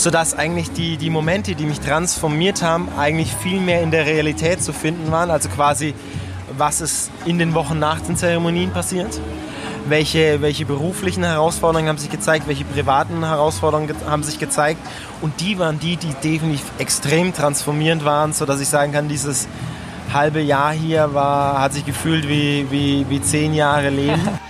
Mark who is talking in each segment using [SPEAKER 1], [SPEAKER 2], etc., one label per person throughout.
[SPEAKER 1] sodass eigentlich die, die Momente, die mich transformiert haben, eigentlich viel mehr in der Realität zu finden waren. Also quasi, was ist in den Wochen nach den Zeremonien passiert. Welche, welche beruflichen Herausforderungen haben sich gezeigt, welche privaten Herausforderungen haben sich gezeigt. Und die waren die, die definitiv extrem transformierend waren, sodass ich sagen kann, dieses halbe Jahr hier war, hat sich gefühlt wie, wie, wie zehn Jahre Leben.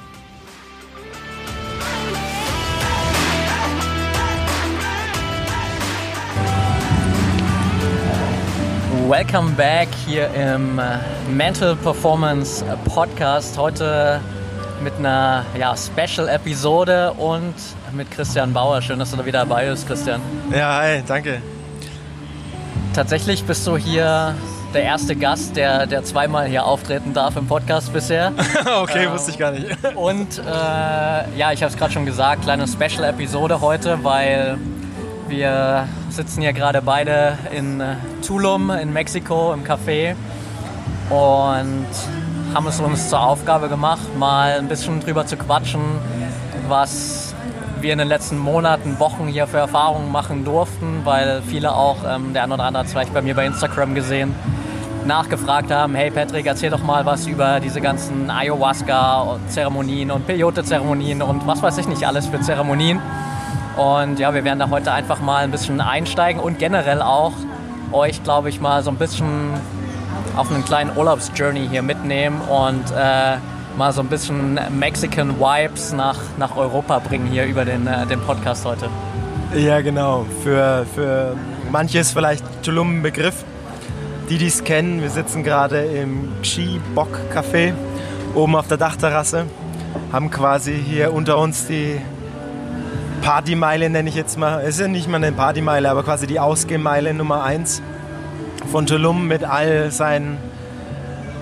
[SPEAKER 2] Welcome back hier im äh, Mental Performance Podcast. Heute mit einer ja, Special-Episode und mit Christian Bauer. Schön, dass du da wieder dabei bist, Christian.
[SPEAKER 1] Ja, hi, danke.
[SPEAKER 2] Tatsächlich bist du hier der erste Gast, der, der zweimal hier auftreten darf im Podcast bisher.
[SPEAKER 1] okay, ähm, wusste ich gar nicht.
[SPEAKER 2] und äh, ja, ich habe es gerade schon gesagt, kleine Special-Episode heute, weil wir sitzen hier gerade beide in äh, Tulum in Mexiko im Café und haben es uns zur Aufgabe gemacht, mal ein bisschen drüber zu quatschen, was wir in den letzten Monaten, Wochen hier für Erfahrungen machen durften, weil viele auch, ähm, der eine oder andere hat es vielleicht bei mir bei Instagram gesehen, nachgefragt haben, hey Patrick, erzähl doch mal was über diese ganzen Ayahuasca-Zeremonien und Peyote-Zeremonien und was weiß ich nicht alles für Zeremonien. Und ja, wir werden da heute einfach mal ein bisschen einsteigen und generell auch euch, glaube ich, mal so ein bisschen auf einen kleinen Urlaubsjourney hier mitnehmen und äh, mal so ein bisschen Mexican Vibes nach, nach Europa bringen hier über den, äh, den Podcast heute.
[SPEAKER 1] Ja, genau. Für, für manche ist vielleicht Tulum ein Begriff. Die, die es kennen, wir sitzen gerade im Xi Bock Café oben auf der Dachterrasse, haben quasi hier unter uns die Partymeile nenne ich jetzt mal. Es ist ja nicht mal eine Partymeile, aber quasi die Ausgehmeile Nummer 1 von Tulum mit all seinen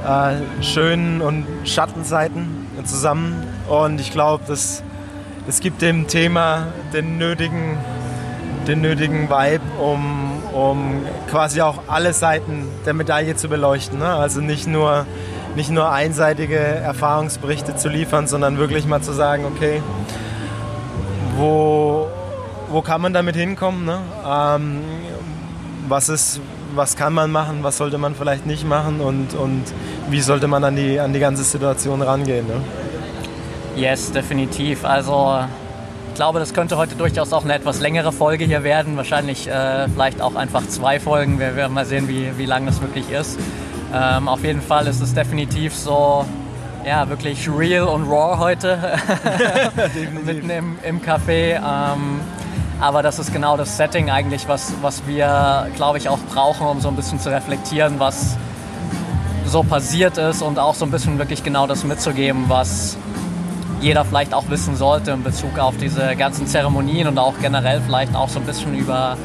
[SPEAKER 1] äh, schönen und Schattenseiten zusammen. Und ich glaube, das, das gibt dem Thema den nötigen, den nötigen Vibe, um, um quasi auch alle Seiten der Medaille zu beleuchten. Ne? Also nicht nur, nicht nur einseitige Erfahrungsberichte zu liefern, sondern wirklich mal zu sagen, okay, wo, wo kann man damit hinkommen? Ne? Ähm, was, ist, was kann man machen, was sollte man vielleicht nicht machen und, und wie sollte man an die, an die ganze Situation rangehen? Ne?
[SPEAKER 2] Yes, definitiv. Also ich glaube, das könnte heute durchaus auch eine etwas längere Folge hier werden. Wahrscheinlich äh, vielleicht auch einfach zwei Folgen. Wir werden mal sehen, wie, wie lang das wirklich ist. Ähm, auf jeden Fall ist es definitiv so ja, wirklich real und raw heute. Mitten im, im Café. Ähm, aber das ist genau das Setting eigentlich, was, was wir, glaube ich, auch brauchen, um so ein bisschen zu reflektieren, was so passiert ist und auch so ein bisschen wirklich genau das mitzugeben, was jeder vielleicht auch wissen sollte in Bezug auf diese ganzen Zeremonien und auch generell vielleicht auch so ein bisschen über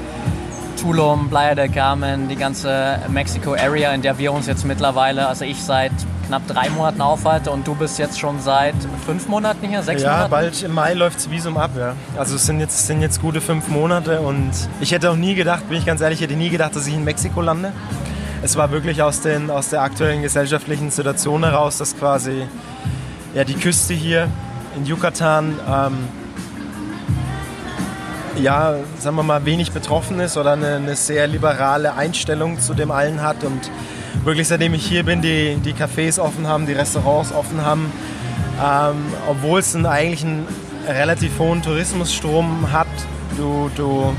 [SPEAKER 2] Tulum, Playa del Carmen, die ganze Mexico-Area, in der wir uns jetzt mittlerweile, also ich seit knapp drei Monaten aufhalte und du bist jetzt schon seit fünf Monaten hier, sechs
[SPEAKER 1] ja,
[SPEAKER 2] Monaten?
[SPEAKER 1] Ja, bald im Mai läuft das Visum ab, ja. Also es sind jetzt, sind jetzt gute fünf Monate und ich hätte auch nie gedacht, bin ich ganz ehrlich, ich hätte nie gedacht, dass ich in Mexiko lande. Es war wirklich aus, den, aus der aktuellen gesellschaftlichen Situation heraus, dass quasi ja, die Küste hier in Yucatan ähm, ja, sagen wir mal, wenig betroffen ist oder eine, eine, sehr liberale Einstellung zu dem allen hat und wirklich seitdem ich hier bin, die, die Cafés offen haben, die Restaurants offen haben, ähm, obwohl es einen, eigentlich einen relativ hohen Tourismusstrom hat, du, du,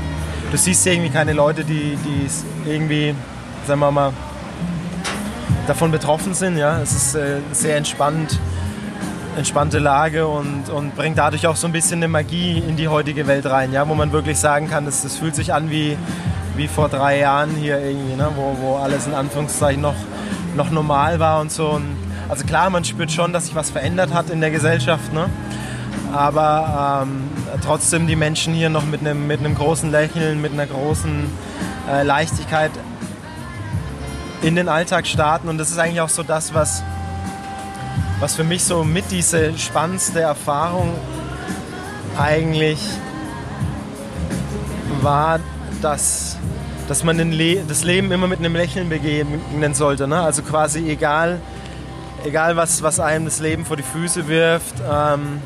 [SPEAKER 1] du siehst irgendwie keine Leute, die, die irgendwie, sagen wir mal, davon betroffen sind. Ja? Es ist äh, sehr entspannt entspannte Lage und, und bringt dadurch auch so ein bisschen eine Magie in die heutige Welt rein, ja, wo man wirklich sagen kann, es, fühlt sich an wie, wie vor drei Jahren hier irgendwie, ne, wo, wo alles in Anführungszeichen noch, noch normal war und so. Und also klar, man spürt schon, dass sich was verändert hat in der Gesellschaft, ne? aber ähm, trotzdem die Menschen hier noch mit einem, mit großen Lächeln, mit einer großen äh, Leichtigkeit in den Alltag starten. Und das ist eigentlich auch so das, was, was für mich so mit diese spannendste Erfahrung eigentlich war, dass, dass man Le das Leben immer mit einem Lächeln begegnen sollte. Ne? Also quasi egal, egal was, was einem das Leben vor die Füße wirft, ähm,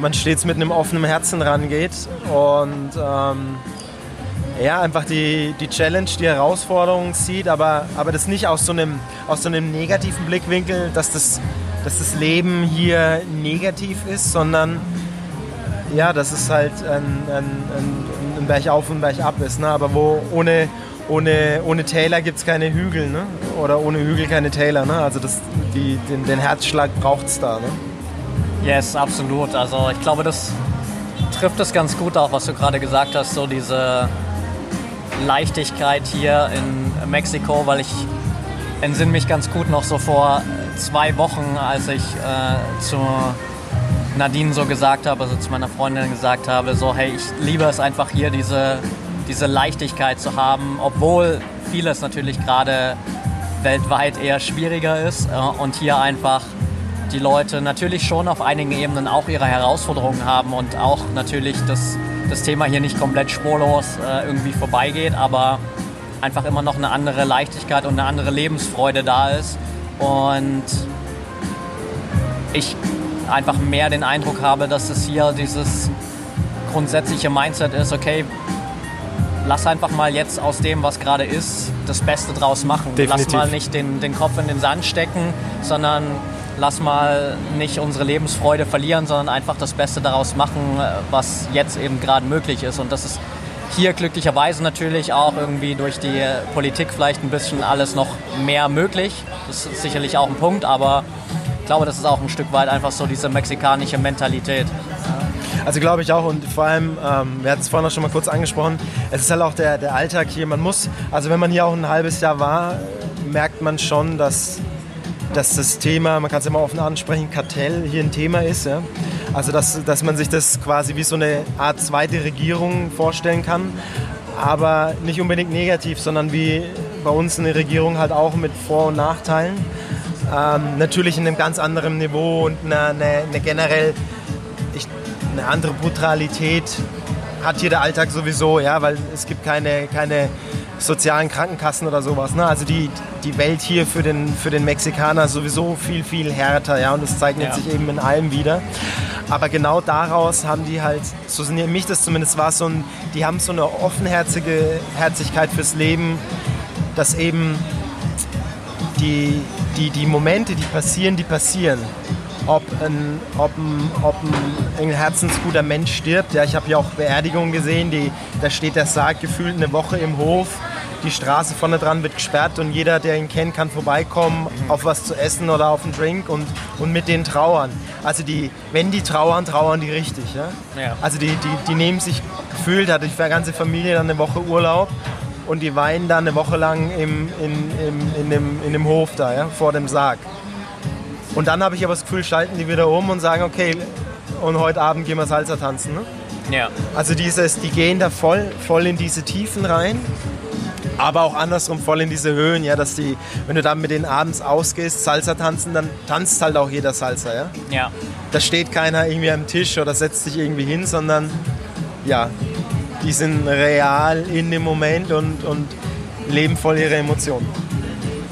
[SPEAKER 1] man stets mit einem offenen Herzen rangeht und ähm, ja, einfach die, die Challenge, die Herausforderung sieht, aber, aber das nicht aus so, einem, aus so einem negativen Blickwinkel, dass das, dass das Leben hier negativ ist, sondern ja, dass es halt ein, ein, ein, ein Berg auf und Berg ab ist. Ne? Aber wo ohne, ohne, ohne Täler gibt es keine Hügel ne? oder ohne Hügel keine Täler. Ne? Also das, die, den, den Herzschlag braucht es da. Ne?
[SPEAKER 2] Yes, absolut. Also ich glaube, das trifft es ganz gut auch, was du gerade gesagt hast, so diese Leichtigkeit hier in Mexiko, weil ich entsinne mich ganz gut noch so vor zwei Wochen, als ich äh, zu Nadine so gesagt habe, also zu meiner Freundin gesagt habe, so hey, ich liebe es einfach hier, diese, diese Leichtigkeit zu haben, obwohl vieles natürlich gerade weltweit eher schwieriger ist äh, und hier einfach die Leute natürlich schon auf einigen Ebenen auch ihre Herausforderungen haben und auch natürlich das, das Thema hier nicht komplett spurlos äh, irgendwie vorbeigeht, aber einfach immer noch eine andere Leichtigkeit und eine andere Lebensfreude da ist. Und ich einfach mehr den Eindruck habe, dass es hier dieses grundsätzliche Mindset ist, okay, lass einfach mal jetzt aus dem, was gerade ist, das Beste draus machen. Definitiv. Lass mal nicht den, den Kopf in den Sand stecken, sondern lass mal nicht unsere Lebensfreude verlieren, sondern einfach das Beste daraus machen, was jetzt eben gerade möglich ist. Und das ist hier glücklicherweise natürlich auch irgendwie durch die Politik vielleicht ein bisschen alles noch mehr möglich. Das ist sicherlich auch ein Punkt, aber glaube, das ist auch ein Stück weit einfach so diese mexikanische Mentalität.
[SPEAKER 1] Also glaube ich auch und vor allem, ähm, wir hatten es vorhin auch schon mal kurz angesprochen, es ist halt auch der, der Alltag hier. Man muss, also wenn man hier auch ein halbes Jahr war, merkt man schon, dass dass das Thema, man kann es immer offen ansprechen, Kartell hier ein Thema ist. Ja? Also dass, dass man sich das quasi wie so eine Art zweite Regierung vorstellen kann, aber nicht unbedingt negativ, sondern wie bei uns eine Regierung halt auch mit Vor- und Nachteilen. Ähm, natürlich in einem ganz anderen Niveau und eine, eine, eine generell ich, eine andere Brutalität hat hier der Alltag sowieso, ja, weil es gibt keine, keine sozialen Krankenkassen oder sowas. Ne? Also die, die Welt hier für den, für den Mexikaner sowieso viel, viel härter. Ja? Und das zeichnet ja. sich eben in allem wieder. Aber genau daraus haben die halt, so sind mich das zumindest war, so ein, die haben so eine offenherzige Herzigkeit fürs Leben, dass eben die, die, die Momente, die passieren, die passieren ob ein, ob ein, ob ein, ein herzensguter Mensch stirbt. Ja, ich habe ja auch Beerdigungen gesehen, die, da steht der Sarg gefühlt eine Woche im Hof. Die Straße vorne dran wird gesperrt und jeder, der ihn kennt, kann vorbeikommen auf was zu essen oder auf einen Drink und, und mit denen trauern. Also die, wenn die trauern, trauern die richtig. Ja? ja. Also die, die, die nehmen sich gefühlt, hat die ganze Familie dann eine Woche Urlaub und die weinen dann eine Woche lang im, in, im, in, dem, in dem Hof da, ja, vor dem Sarg. Und dann habe ich aber das Gefühl, schalten die wieder um und sagen, okay, und heute Abend gehen wir Salsa tanzen. Ne?
[SPEAKER 2] Ja.
[SPEAKER 1] Also dieses, die gehen da voll, voll in diese Tiefen rein, aber auch andersrum voll in diese Höhen, ja, dass die, wenn du dann mit denen abends ausgehst, Salsa tanzen, dann tanzt halt auch jeder Salsa, ja.
[SPEAKER 2] Ja.
[SPEAKER 1] Da steht keiner irgendwie am Tisch oder setzt sich irgendwie hin, sondern ja, die sind real in dem Moment und, und leben voll ihre Emotionen.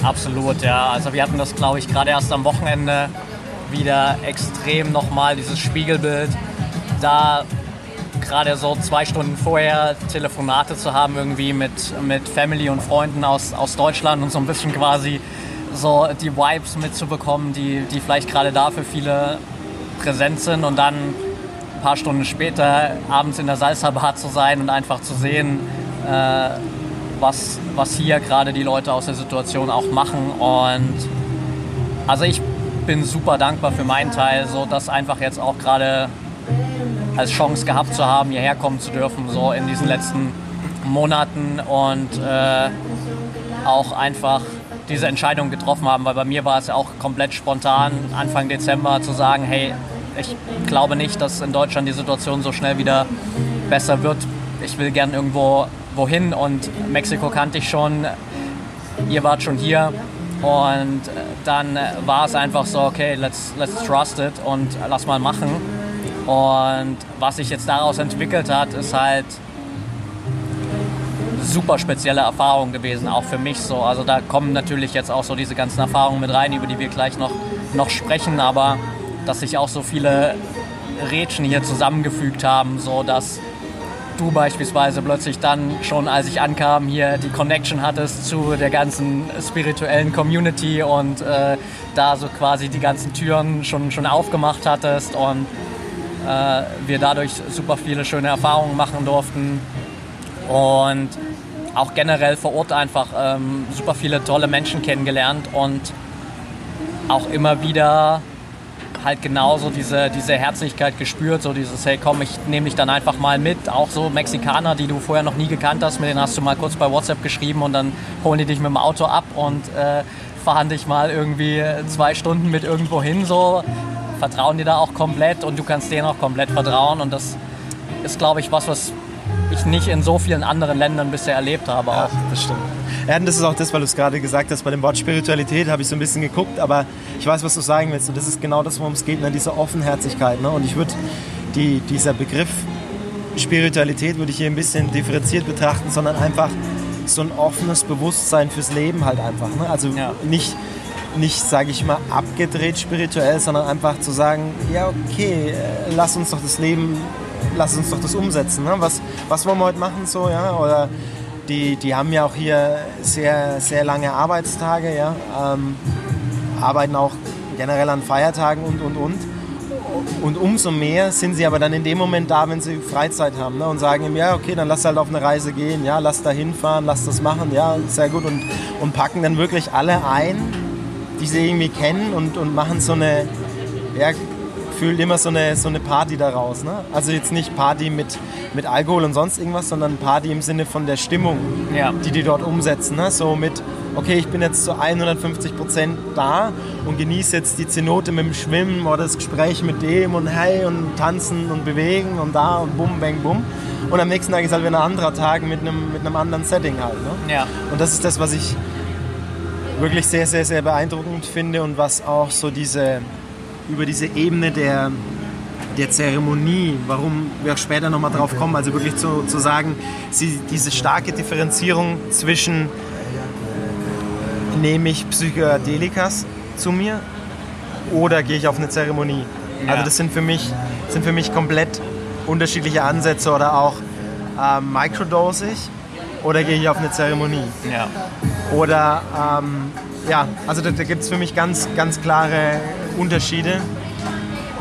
[SPEAKER 2] Absolut, ja. Also wir hatten das, glaube ich, gerade erst am Wochenende wieder extrem nochmal, dieses Spiegelbild. Da gerade so zwei Stunden vorher Telefonate zu haben, irgendwie mit, mit Family und Freunden aus, aus Deutschland und so ein bisschen quasi so die Vibes mitzubekommen, die, die vielleicht gerade da für viele präsent sind und dann paar Stunden später abends in der Salsa Bar zu sein und einfach zu sehen, äh, was, was hier gerade die Leute aus der Situation auch machen. Und also ich bin super dankbar für meinen Teil, so das einfach jetzt auch gerade als Chance gehabt zu haben, hierher kommen zu dürfen, so in diesen letzten Monaten und äh, auch einfach diese Entscheidung getroffen haben, weil bei mir war es ja auch komplett spontan, Anfang Dezember zu sagen, hey, ich glaube nicht, dass in Deutschland die Situation so schnell wieder besser wird. Ich will gern irgendwo wohin und Mexiko kannte ich schon. Ihr wart schon hier und dann war es einfach so, okay, let's, let's trust it und lass mal machen. Und was sich jetzt daraus entwickelt hat, ist halt super spezielle Erfahrung gewesen, auch für mich so. Also da kommen natürlich jetzt auch so diese ganzen Erfahrungen mit rein, über die wir gleich noch, noch sprechen, aber dass sich auch so viele Rädchen hier zusammengefügt haben, so dass du beispielsweise plötzlich dann schon, als ich ankam, hier die Connection hattest zu der ganzen spirituellen Community und äh, da so quasi die ganzen Türen schon, schon aufgemacht hattest und äh, wir dadurch super viele schöne Erfahrungen machen durften. Und auch generell vor Ort einfach ähm, super viele tolle Menschen kennengelernt und auch immer wieder halt genauso diese, diese Herzlichkeit gespürt, so dieses, hey komm, ich nehme dich dann einfach mal mit. Auch so Mexikaner, die du vorher noch nie gekannt hast, mit denen hast du mal kurz bei WhatsApp geschrieben und dann holen die dich mit dem Auto ab und äh, fahren dich mal irgendwie zwei Stunden mit irgendwo hin, so vertrauen dir da auch komplett und du kannst denen auch komplett vertrauen und das ist, glaube ich, was, was ich nicht in so vielen anderen Ländern bisher erlebt habe.
[SPEAKER 1] Ja, das stimmt. Ja, und das ist auch das, weil du es gerade gesagt hast, bei dem Wort Spiritualität habe ich so ein bisschen geguckt, aber ich weiß, was du sagen willst und das ist genau das, worum es geht, ne? diese Offenherzigkeit. Ne? Und ich würde die, dieser Begriff Spiritualität würde ich hier ein bisschen differenziert betrachten, sondern einfach so ein offenes Bewusstsein fürs Leben halt einfach. Ne? Also ja. nicht, nicht sage ich mal, abgedreht spirituell, sondern einfach zu sagen, ja okay, äh, lass uns doch das Leben lass uns doch das umsetzen. Ne? Was, was wollen wir heute machen so, ja? Oder die, die haben ja auch hier sehr, sehr lange Arbeitstage, ja? Ähm, arbeiten auch generell an Feiertagen und, und, und. Und umso mehr sind sie aber dann in dem Moment da, wenn sie Freizeit haben ne? und sagen ihm, ja, okay, dann lass halt auf eine Reise gehen, ja, lass da hinfahren, lass das machen, ja, sehr gut. Und, und packen dann wirklich alle ein, die sie irgendwie kennen und, und machen so eine, ja, fühlt immer so eine, so eine Party daraus. Ne? Also jetzt nicht Party mit, mit Alkohol und sonst irgendwas, sondern Party im Sinne von der Stimmung, ja. die die dort umsetzen. Ne? So mit, okay, ich bin jetzt zu 150 Prozent da und genieße jetzt die Zenote mit dem Schwimmen oder das Gespräch mit dem und hey und tanzen und bewegen und da und bum, bang, bum. Und am nächsten Tag ist halt wieder ein anderer Tag mit einem, mit einem anderen Setting halt. Ne? Ja. Und das ist das, was ich wirklich sehr, sehr, sehr beeindruckend finde und was auch so diese über diese Ebene der, der Zeremonie, warum wir auch später nochmal drauf kommen, also wirklich zu, zu sagen, sie, diese starke Differenzierung zwischen nehme ich Psychedelikas zu mir oder gehe ich auf eine Zeremonie. Ja. Also das sind für mich, sind für mich komplett unterschiedliche Ansätze oder auch äh, microdosig oder gehe ich auf eine Zeremonie. Ja. Oder ähm, ja, also da, da gibt es für mich ganz, ganz klare Unterschiede.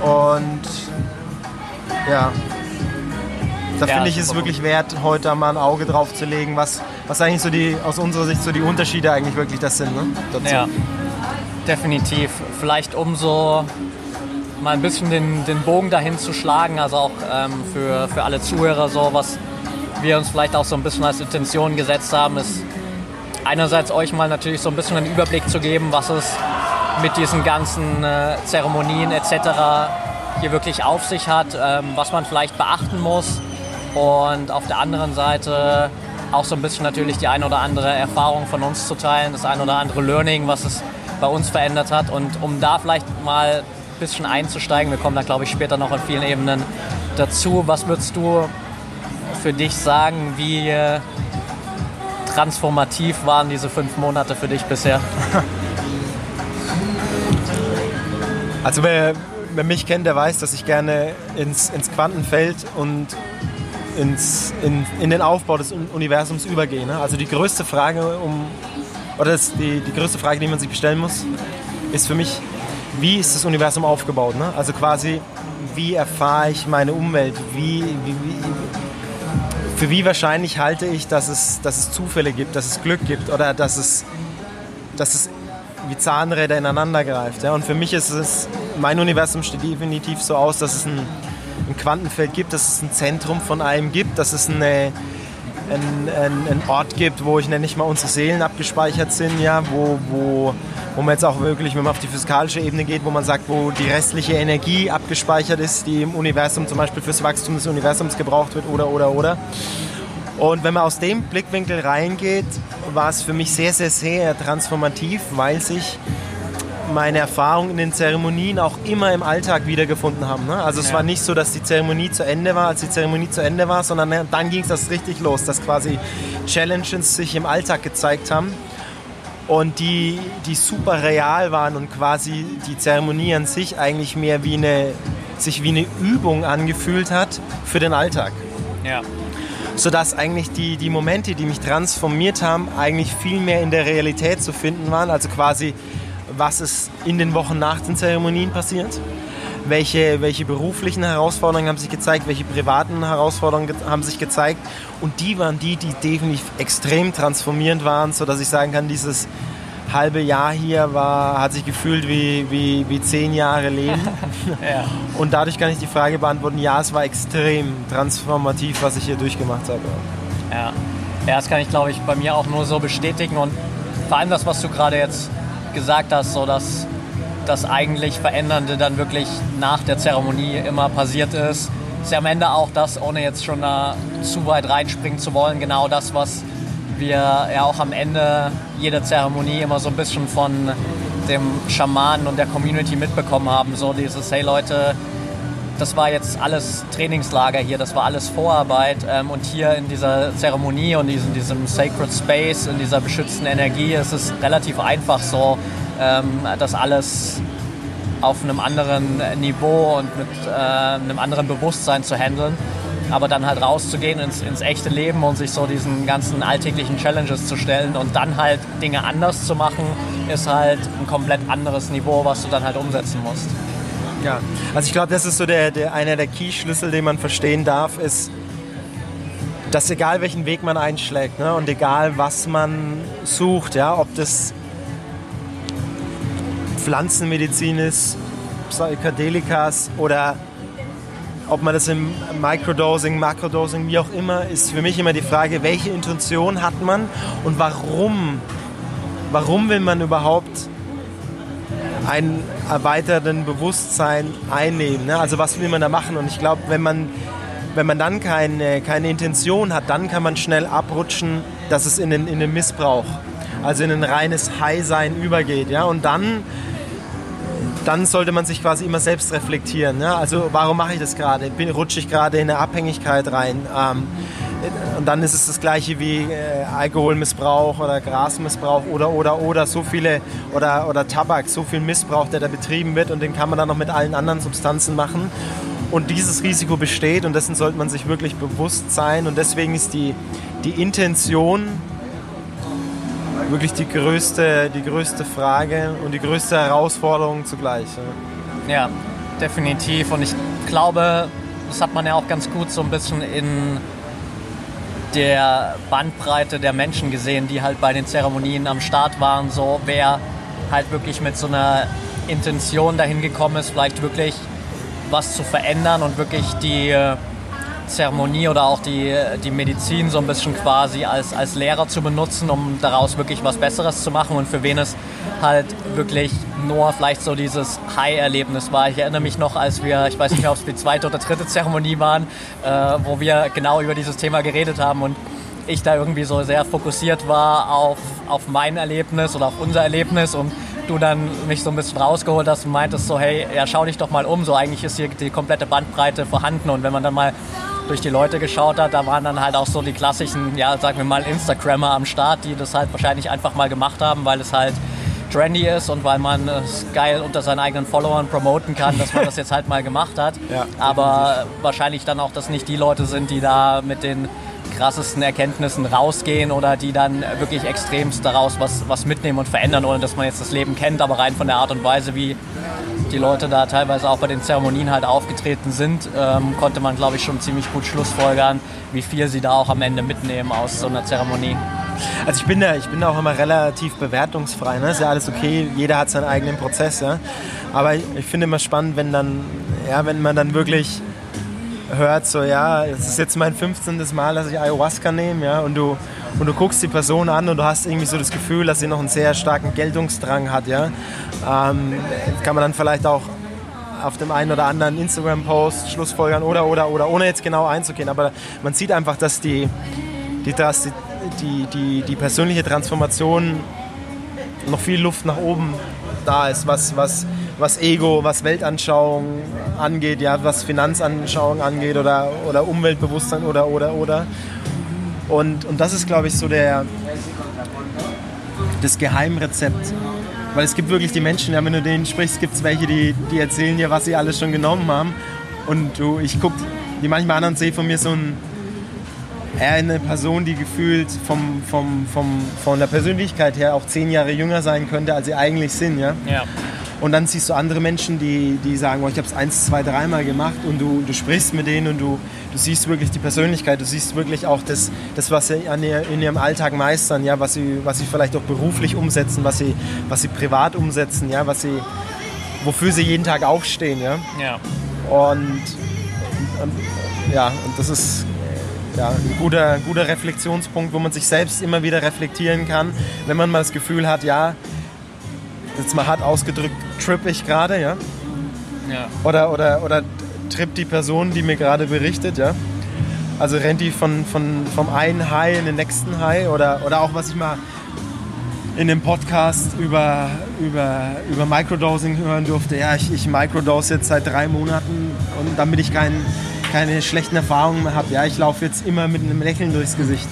[SPEAKER 1] Und ja, da ja, finde ich es wirklich wert, heute mal ein Auge drauf zu legen, was, was eigentlich so die, aus unserer Sicht so die Unterschiede eigentlich wirklich das sind. Ne?
[SPEAKER 2] Dazu. Ja, definitiv. Vielleicht umso mal ein bisschen den, den Bogen dahin zu schlagen, also auch ähm, für, für alle Zuhörer so, was wir uns vielleicht auch so ein bisschen als Intention gesetzt haben, ist einerseits euch mal natürlich so ein bisschen einen Überblick zu geben, was es mit diesen ganzen äh, Zeremonien etc. hier wirklich auf sich hat, ähm, was man vielleicht beachten muss. Und auf der anderen Seite auch so ein bisschen natürlich die ein oder andere Erfahrung von uns zu teilen, das ein oder andere Learning, was es bei uns verändert hat. Und um da vielleicht mal ein bisschen einzusteigen, wir kommen da glaube ich später noch in vielen Ebenen dazu, was würdest du für dich sagen, wie äh, transformativ waren diese fünf Monate für dich bisher?
[SPEAKER 1] Also wer, wer mich kennt, der weiß, dass ich gerne ins, ins Quantenfeld und ins, in, in den Aufbau des Universums übergehe. Ne? Also die größte Frage, um, oder das, die, die größte Frage, die man sich bestellen muss, ist für mich, wie ist das Universum aufgebaut? Ne? Also quasi, wie erfahre ich meine Umwelt? Wie, wie, wie, für wie wahrscheinlich halte ich, dass es, dass es Zufälle gibt, dass es Glück gibt oder dass es, dass es wie Zahnräder ineinander greift. Ja? Und für mich ist es, mein Universum steht definitiv so aus, dass es ein, ein Quantenfeld gibt, dass es ein Zentrum von allem gibt, dass es eine, einen, einen Ort gibt, wo ich nenne ich mal unsere Seelen abgespeichert sind, ja, wo, wo, wo man jetzt auch wirklich, wenn man auf die physikalische Ebene geht, wo man sagt, wo die restliche Energie abgespeichert ist, die im Universum zum Beispiel fürs Wachstum des Universums gebraucht wird oder oder oder. Und wenn man aus dem Blickwinkel reingeht, war es für mich sehr, sehr, sehr transformativ, weil sich meine Erfahrungen in den Zeremonien auch immer im Alltag wiedergefunden haben. Ne? Also es ja. war nicht so, dass die Zeremonie zu Ende war, als die Zeremonie zu Ende war, sondern dann ging es das richtig los, dass quasi Challenges sich im Alltag gezeigt haben und die, die super real waren und quasi die Zeremonie an sich eigentlich mehr wie eine, sich wie eine Übung angefühlt hat für den Alltag.
[SPEAKER 2] Ja
[SPEAKER 1] sodass eigentlich die, die Momente, die mich transformiert haben, eigentlich viel mehr in der Realität zu finden waren. Also quasi, was ist in den Wochen nach den Zeremonien passiert, welche, welche beruflichen Herausforderungen haben sich gezeigt, welche privaten Herausforderungen haben sich gezeigt. Und die waren die, die definitiv extrem transformierend waren, sodass ich sagen kann, dieses halbe Jahr hier war, hat sich gefühlt wie, wie, wie zehn Jahre Leben. ja. Und dadurch kann ich die Frage beantworten, ja, es war extrem transformativ, was ich hier durchgemacht habe.
[SPEAKER 2] Ja, ja das kann ich, glaube ich, bei mir auch nur so bestätigen. Und vor allem das, was du gerade jetzt gesagt hast, so dass das eigentlich Verändernde dann wirklich nach der Zeremonie immer passiert ist, ist ja am Ende auch das, ohne jetzt schon da zu weit reinspringen zu wollen, genau das, was wir ja auch am Ende jeder Zeremonie immer so ein bisschen von dem Schamanen und der Community mitbekommen haben. So dieses, hey Leute, das war jetzt alles Trainingslager hier, das war alles Vorarbeit ähm, und hier in dieser Zeremonie und in diesem Sacred Space, in dieser beschützten Energie ist es relativ einfach so, ähm, das alles auf einem anderen Niveau und mit äh, einem anderen Bewusstsein zu handeln aber dann halt rauszugehen ins, ins echte Leben und sich so diesen ganzen alltäglichen Challenges zu stellen und dann halt Dinge anders zu machen, ist halt ein komplett anderes Niveau, was du dann halt umsetzen musst.
[SPEAKER 1] Ja, also ich glaube, das ist so der, der, einer der Key-Schlüssel, den man verstehen darf, ist, dass egal welchen Weg man einschlägt ne, und egal was man sucht, ja, ob das Pflanzenmedizin ist, Psychedelikas oder ob man das im Microdosing, Makrodosing, wie auch immer, ist für mich immer die Frage, welche Intention hat man und warum, warum will man überhaupt ein erweiterten Bewusstsein einnehmen? Ne? Also was will man da machen? Und ich glaube, wenn man, wenn man dann keine, keine Intention hat, dann kann man schnell abrutschen, dass es in den, in den Missbrauch, also in ein reines High-Sein übergeht. Ja? Und dann dann sollte man sich quasi immer selbst reflektieren. Ne? Also warum mache ich das gerade? Rutsche ich gerade in eine Abhängigkeit rein? Ähm, und dann ist es das gleiche wie äh, Alkoholmissbrauch oder Grasmissbrauch oder oder oder so viele oder oder Tabak, so viel Missbrauch, der da betrieben wird und den kann man dann noch mit allen anderen Substanzen machen. Und dieses Risiko besteht und dessen sollte man sich wirklich bewusst sein. Und deswegen ist die, die Intention wirklich die größte, die größte Frage und die größte Herausforderung zugleich.
[SPEAKER 2] Ja. definitiv. Und ich glaube, das hat man ja auch ganz gut so ein bisschen in der Bandbreite der Menschen gesehen, die halt bei den Zeremonien am Start waren. So wer halt wirklich mit so einer Intention dahin gekommen ist, vielleicht wirklich was zu verändern und wirklich die Zeremonie oder auch die, die Medizin so ein bisschen quasi als, als Lehrer zu benutzen, um daraus wirklich was Besseres zu machen und für wen es halt wirklich nur vielleicht so dieses High-Erlebnis war. Ich erinnere mich noch, als wir, ich weiß nicht mehr, ob es die zweite oder dritte Zeremonie waren, äh, wo wir genau über dieses Thema geredet haben und ich da irgendwie so sehr fokussiert war auf, auf mein Erlebnis oder auf unser Erlebnis und du dann mich so ein bisschen rausgeholt hast und meintest so, hey, ja, schau dich doch mal um, so eigentlich ist hier die komplette Bandbreite vorhanden und wenn man dann mal durch die Leute geschaut hat, da waren dann halt auch so die klassischen, ja, sagen wir mal, Instagrammer am Start, die das halt wahrscheinlich einfach mal gemacht haben, weil es halt trendy ist und weil man es geil unter seinen eigenen Followern promoten kann, dass man das jetzt halt mal gemacht hat. Ja, Aber wahrscheinlich dann auch, dass nicht die Leute sind, die da mit den krassesten Erkenntnissen rausgehen oder die dann wirklich extremst daraus was, was mitnehmen und verändern, ohne dass man jetzt das Leben kennt, aber rein von der Art und Weise, wie die Leute da teilweise auch bei den Zeremonien halt aufgetreten sind, ähm, konnte man, glaube ich, schon ziemlich gut schlussfolgern, wie viel sie da auch am Ende mitnehmen aus so einer Zeremonie.
[SPEAKER 1] Also ich bin da, ich bin da auch immer relativ bewertungsfrei. Ne? Ist ja alles okay, jeder hat seinen eigenen Prozess. Ja? Aber ich, finde immer spannend, wenn dann, ja, wenn man dann wirklich hört, so ja, es ist jetzt mein 15. Mal, dass ich Ayahuasca nehme, ja, und du, und du guckst die Person an und du hast irgendwie so das Gefühl, dass sie noch einen sehr starken Geltungsdrang hat, ja. Ähm, kann man dann vielleicht auch auf dem einen oder anderen Instagram-Post schlussfolgern oder, oder, oder, ohne jetzt genau einzugehen. Aber man sieht einfach, dass die, die, die, die, die persönliche Transformation noch viel Luft nach oben da ist, was, was, was Ego, was Weltanschauung angeht, ja, was Finanzanschauung angeht oder, oder Umweltbewusstsein oder, oder, oder. Und, und das ist, glaube ich, so der, das Geheimrezept. Weil es gibt wirklich die Menschen, ja, wenn du denen sprichst, gibt es welche, die, die erzählen dir, was sie alles schon genommen haben. Und du, ich gucke die manchmal an und sehe von mir so ein, eine Person, die gefühlt vom, vom, vom, von der Persönlichkeit her auch zehn Jahre jünger sein könnte, als sie eigentlich sind. Ja?
[SPEAKER 2] ja.
[SPEAKER 1] Und dann siehst du andere Menschen, die, die sagen, oh, ich habe es eins, zwei, dreimal gemacht und du, du sprichst mit denen und du, du siehst wirklich die Persönlichkeit, du siehst wirklich auch das, das was sie ihr, in ihrem Alltag meistern, ja, was, sie, was sie vielleicht auch beruflich umsetzen, was sie, was sie privat umsetzen, ja, was sie, wofür sie jeden Tag aufstehen. Ja.
[SPEAKER 2] ja.
[SPEAKER 1] Und, und ja, und das ist ja, ein guter, guter Reflexionspunkt, wo man sich selbst immer wieder reflektieren kann, wenn man mal das Gefühl hat, ja, jetzt mal hart ausgedrückt, tripp ich gerade, ja?
[SPEAKER 2] ja?
[SPEAKER 1] Oder, oder, oder trippt die Person, die mir gerade berichtet, ja? Also rennt die von, von, vom einen High in den nächsten High oder, oder auch was ich mal in dem Podcast über, über, über Microdosing hören durfte. Ja, ich, ich microdose jetzt seit drei Monaten und damit ich kein, keine schlechten Erfahrungen mehr habe. Ja, ich laufe jetzt immer mit einem Lächeln durchs Gesicht.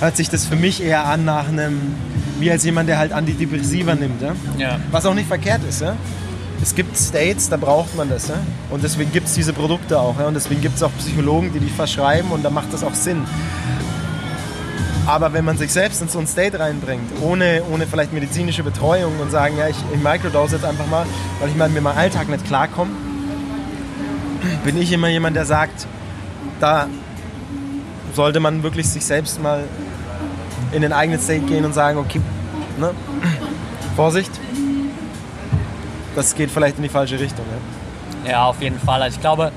[SPEAKER 1] Hört sich das für mich eher an nach einem wie als jemand, der halt Antidepressiva nimmt. Ja?
[SPEAKER 2] ja.
[SPEAKER 1] Was auch nicht verkehrt ist. Ja? Es gibt States, da braucht man das. Ja? Und deswegen gibt es diese Produkte auch. Ja? Und deswegen gibt es auch Psychologen, die die verschreiben und da macht das auch Sinn. Aber wenn man sich selbst in so ein State reinbringt, ohne, ohne vielleicht medizinische Betreuung und sagen, ja, ich, ich microdose jetzt einfach mal, weil ich mal mit meinem Alltag nicht klarkomme, bin ich immer jemand, der sagt, da sollte man wirklich sich selbst mal in den eigenen State gehen und sagen, okay, ne? Vorsicht, das geht vielleicht in die falsche Richtung.
[SPEAKER 2] Ja, ja auf jeden Fall. Also ich glaube,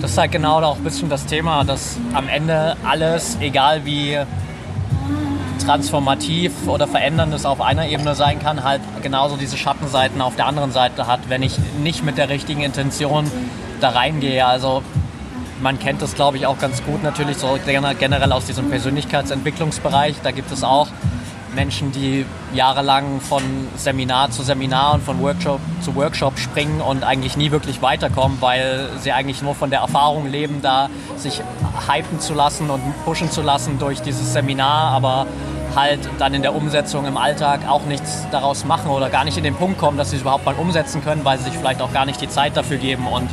[SPEAKER 2] das ist halt genau auch ein bisschen das Thema, dass am Ende alles, egal wie transformativ oder verändernd es auf einer Ebene sein kann, halt genauso diese Schattenseiten auf der anderen Seite hat, wenn ich nicht mit der richtigen Intention da reingehe. Also man kennt das, glaube ich, auch ganz gut natürlich so generell aus diesem Persönlichkeitsentwicklungsbereich. Da gibt es auch Menschen, die jahrelang von Seminar zu Seminar und von Workshop zu Workshop springen und eigentlich nie wirklich weiterkommen, weil sie eigentlich nur von der Erfahrung leben, da sich hypen zu lassen und pushen zu lassen durch dieses Seminar, aber halt dann in der Umsetzung im Alltag auch nichts daraus machen oder gar nicht in den Punkt kommen, dass sie es überhaupt mal umsetzen können, weil sie sich vielleicht auch gar nicht die Zeit dafür geben. Und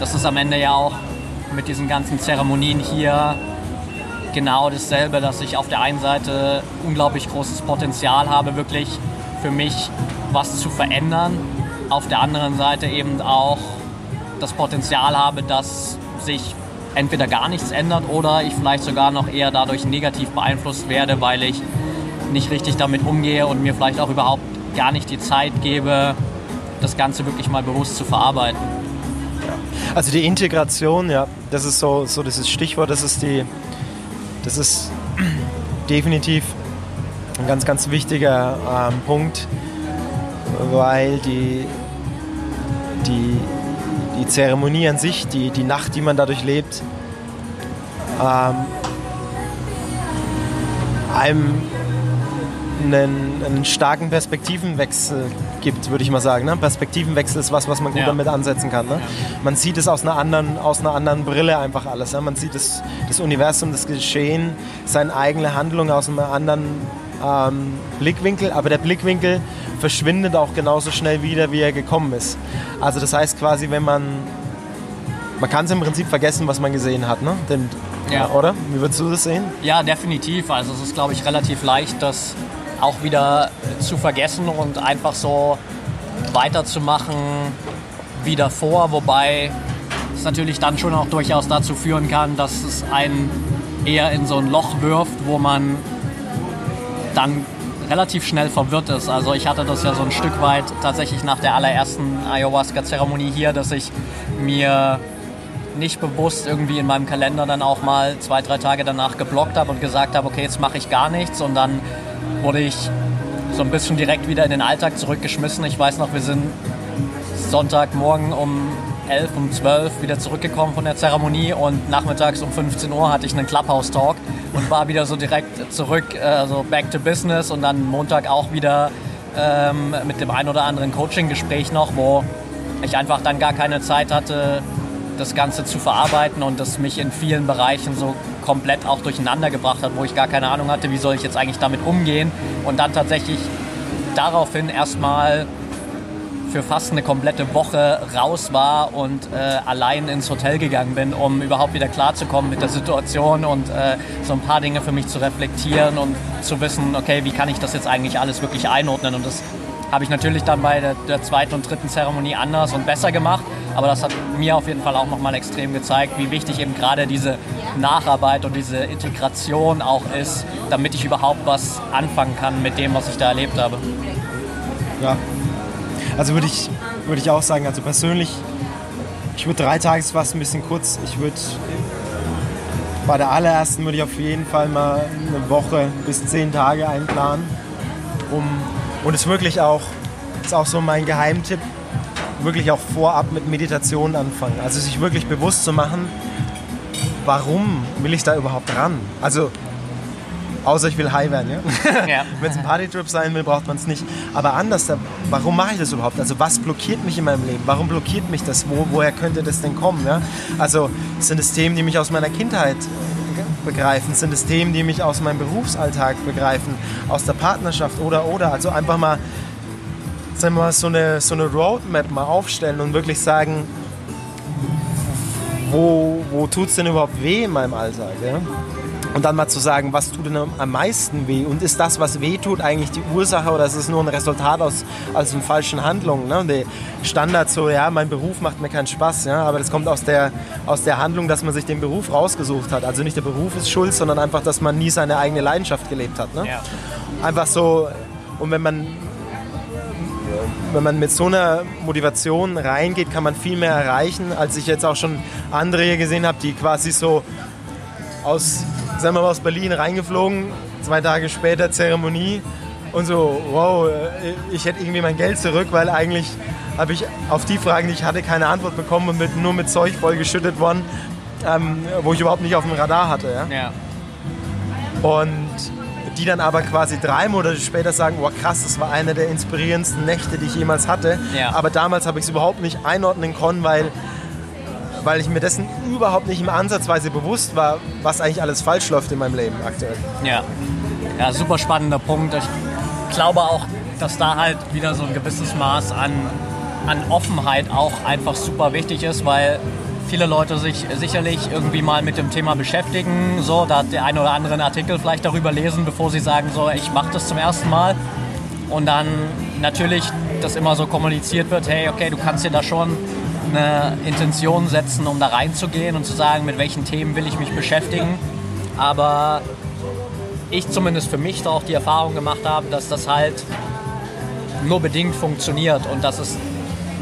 [SPEAKER 2] das ist am Ende ja auch mit diesen ganzen Zeremonien hier genau dasselbe, dass ich auf der einen Seite unglaublich großes Potenzial habe, wirklich für mich was zu verändern. Auf der anderen Seite eben auch das Potenzial habe, dass sich entweder gar nichts ändert oder ich vielleicht sogar noch eher dadurch negativ beeinflusst werde, weil ich nicht richtig damit umgehe und mir vielleicht auch überhaupt gar nicht die Zeit gebe, das Ganze wirklich mal bewusst zu verarbeiten.
[SPEAKER 1] Also die Integration, ja, das ist so, so dieses Stichwort, das ist die, das ist definitiv ein ganz, ganz wichtiger ähm, Punkt, weil die, die, die Zeremonie an sich, die, die Nacht, die man dadurch lebt, ähm, einem einen, einen, starken Perspektivenwechsel gibt, würde ich mal sagen. Ne? Perspektivenwechsel ist was, was man gut ja. damit ansetzen kann. Ne? Man sieht es aus einer anderen, aus einer anderen Brille einfach alles. Ne? Man sieht das, das Universum, das Geschehen, seine eigene Handlung aus einem anderen ähm, Blickwinkel, aber der Blickwinkel verschwindet auch genauso schnell wieder, wie er gekommen ist. Also das heißt quasi, wenn man man kann es im Prinzip vergessen, was man gesehen hat, ne? Den, ja. Oder? Wie würdest du das sehen?
[SPEAKER 2] Ja, definitiv. Also es ist, glaube ich, relativ leicht, das auch wieder zu vergessen und einfach so weiterzumachen wie davor, wobei es natürlich dann schon auch durchaus dazu führen kann, dass es einen eher in so ein Loch wirft, wo man dann relativ schnell verwirrt ist. Also ich hatte das ja so ein Stück weit tatsächlich nach der allerersten Ayahuasca-Zeremonie hier, dass ich mir nicht bewusst irgendwie in meinem Kalender dann auch mal zwei, drei Tage danach geblockt habe und gesagt habe, okay, jetzt mache ich gar nichts und dann wurde ich so ein bisschen direkt wieder in den Alltag zurückgeschmissen. Ich weiß noch, wir sind Sonntagmorgen um 11, um 12 wieder zurückgekommen von der Zeremonie und nachmittags um 15 Uhr hatte ich einen Clubhouse-Talk und war wieder so direkt zurück, also back to business und dann Montag auch wieder ähm, mit dem ein oder anderen Coaching-Gespräch noch, wo ich einfach dann gar keine Zeit hatte, das Ganze zu verarbeiten und das mich in vielen Bereichen so komplett auch durcheinander gebracht hat, wo ich gar keine Ahnung hatte, wie soll ich jetzt eigentlich damit umgehen. Und dann tatsächlich daraufhin erstmal für fast eine komplette Woche raus war und äh, allein ins Hotel gegangen bin, um überhaupt wieder klarzukommen mit der Situation und äh, so ein paar Dinge für mich zu reflektieren und zu wissen, okay, wie kann ich das jetzt eigentlich alles wirklich einordnen? Und das habe ich natürlich dann bei der, der, zweiten und dritten Zeremonie anders und besser gemacht. Aber das hat mir auf jeden Fall auch nochmal extrem gezeigt, wie wichtig eben gerade diese Nacharbeit und diese Integration auch ist, damit ich überhaupt was anfangen kann mit dem, was ich da erlebt habe.
[SPEAKER 1] Ja, also würde ich, würd ich auch sagen, also persönlich, ich würde drei Tage ist fast ein bisschen kurz. Ich würde bei der allerersten würde ich auf jeden Fall mal eine Woche bis zehn Tage einplanen, um und es wirklich auch, ist auch so mein Geheimtipp, wirklich auch vorab mit Meditation anfangen. Also sich wirklich bewusst zu machen, warum will ich da überhaupt ran? Also Außer ich will high werden, ja? ja. Wenn es ein Partytrip sein will, braucht man es nicht. Aber anders, warum mache ich das überhaupt? Also was blockiert mich in meinem Leben? Warum blockiert mich das? Wo, woher könnte das denn kommen? Ja? Also sind es Themen, die mich aus meiner Kindheit begreifen? Sind es Themen, die mich aus meinem Berufsalltag begreifen? Aus der Partnerschaft oder oder? Also einfach mal, sagen wir mal so, eine, so eine Roadmap mal aufstellen und wirklich sagen, wo, wo tut es denn überhaupt weh in meinem Alltag? Ja? Und dann mal zu sagen, was tut denn am meisten weh? Und ist das, was weh tut, eigentlich die Ursache oder ist es nur ein Resultat aus, aus einer falschen Handlung? Ne? Der Standard so, ja, mein Beruf macht mir keinen Spaß, ja, aber das kommt aus der, aus der Handlung, dass man sich den Beruf rausgesucht hat. Also nicht der Beruf ist schuld, sondern einfach, dass man nie seine eigene Leidenschaft gelebt hat. Ne? Ja. Einfach so, und wenn man, wenn man mit so einer Motivation reingeht, kann man viel mehr erreichen, als ich jetzt auch schon andere hier gesehen habe, die quasi so aus sind wir aus Berlin reingeflogen, zwei Tage später Zeremonie und so, wow, äh, ich hätte irgendwie mein Geld zurück, weil eigentlich habe ich auf die Fragen, die ich hatte, keine Antwort bekommen und mit, nur mit Zeug vollgeschüttet worden, ähm, wo ich überhaupt nicht auf dem Radar hatte. Ja? ja. Und die dann aber quasi drei Monate später sagen, oh krass, das war eine der inspirierendsten Nächte, die ich jemals hatte. Ja. Aber damals habe ich es überhaupt nicht einordnen können, weil weil ich mir dessen überhaupt nicht im Ansatzweise bewusst war, was eigentlich alles falsch läuft in meinem Leben aktuell.
[SPEAKER 2] Ja, ja super spannender Punkt. Ich glaube auch, dass da halt wieder so ein gewisses Maß an, an Offenheit auch einfach super wichtig ist, weil viele Leute sich sicherlich irgendwie mal mit dem Thema beschäftigen, so, da der ein oder andere einen Artikel vielleicht darüber lesen, bevor sie sagen, so, ich mache das zum ersten Mal. Und dann natürlich, dass immer so kommuniziert wird, hey, okay, du kannst dir da schon eine Intention setzen, um da reinzugehen und zu sagen, mit welchen Themen will ich mich beschäftigen. Aber ich zumindest für mich da auch die Erfahrung gemacht habe, dass das halt nur bedingt funktioniert und dass es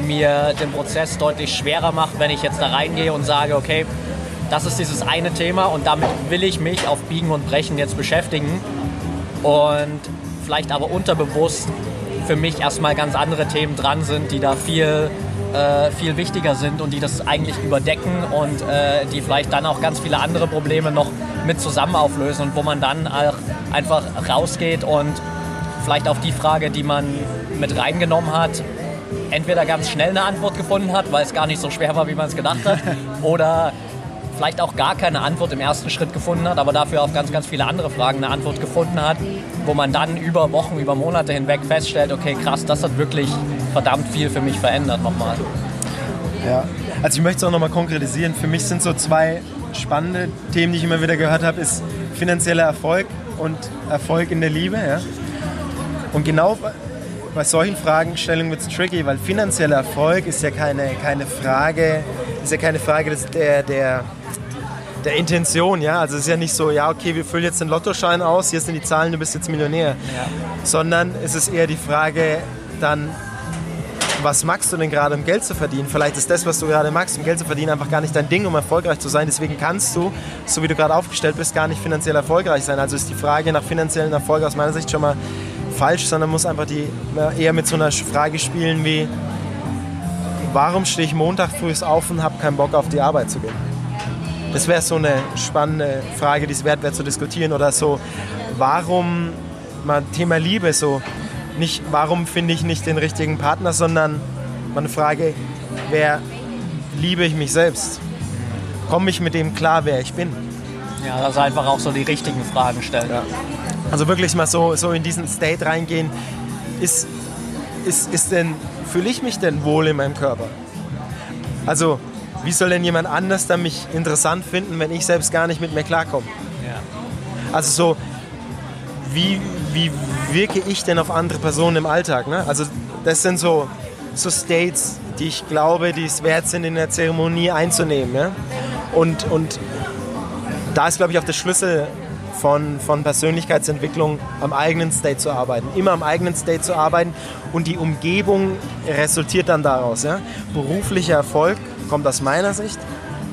[SPEAKER 2] mir den Prozess deutlich schwerer macht, wenn ich jetzt da reingehe und sage, okay, das ist dieses eine Thema und damit will ich mich auf Biegen und Brechen jetzt beschäftigen und vielleicht aber unterbewusst für mich erstmal ganz andere Themen dran sind, die da viel äh, viel wichtiger sind und die das eigentlich überdecken und äh, die vielleicht dann auch ganz viele andere Probleme noch mit zusammen auflösen und wo man dann auch einfach rausgeht und vielleicht auf die Frage, die man mit reingenommen hat, entweder ganz schnell eine Antwort gefunden hat, weil es gar nicht so schwer war, wie man es gedacht hat, oder vielleicht auch gar keine Antwort im ersten Schritt gefunden hat, aber dafür auf ganz, ganz viele andere Fragen eine Antwort gefunden hat, wo man dann über Wochen, über Monate hinweg feststellt, okay, krass, das hat wirklich verdammt viel für mich verändert nochmal.
[SPEAKER 1] Ja, also ich möchte es auch nochmal konkretisieren. Für mich sind so zwei spannende Themen, die ich immer wieder gehört habe, ist finanzieller Erfolg und Erfolg in der Liebe. Ja? Und genau bei solchen Fragestellungen wird es tricky, weil finanzieller Erfolg ist ja keine, keine Frage, ist ja keine Frage der, der der Intention, ja. Also es ist ja nicht so, ja, okay, wir füllen jetzt den Lottoschein aus, hier sind die Zahlen, du bist jetzt Millionär. Ja. Sondern es ist eher die Frage dann, was magst du denn gerade, um Geld zu verdienen? Vielleicht ist das, was du gerade magst, um Geld zu verdienen, einfach gar nicht dein Ding, um erfolgreich zu sein. Deswegen kannst du, so wie du gerade aufgestellt bist, gar nicht finanziell erfolgreich sein. Also ist die Frage nach finanziellen Erfolg aus meiner Sicht schon mal falsch, sondern muss einfach die eher mit so einer Frage spielen wie, warum stehe ich Montag früh auf und habe keinen Bock auf die Arbeit zu gehen? Das wäre so eine spannende Frage, die es wert wäre zu diskutieren. Oder so, warum, mal Thema Liebe, so, nicht, warum finde ich nicht den richtigen Partner, sondern meine Frage, wer liebe ich mich selbst? Komme ich mit dem klar, wer ich bin?
[SPEAKER 2] Ja, also einfach auch so die richtigen Fragen stellen. Ja.
[SPEAKER 1] Also wirklich mal so, so in diesen State reingehen. Ist, ist, ist denn, fühle ich mich denn wohl in meinem Körper? Also, wie soll denn jemand anders dann mich interessant finden, wenn ich selbst gar nicht mit mir klarkomme? Ja. Also so, wie, wie wirke ich denn auf andere Personen im Alltag? Ne? Also das sind so, so States, die ich glaube, die es wert sind, in der Zeremonie einzunehmen. Ja? Und, und da ist, glaube ich, auch der Schlüssel von, von Persönlichkeitsentwicklung am eigenen State zu arbeiten. Immer am eigenen State zu arbeiten und die Umgebung resultiert dann daraus. Ja? Beruflicher Erfolg kommt aus meiner Sicht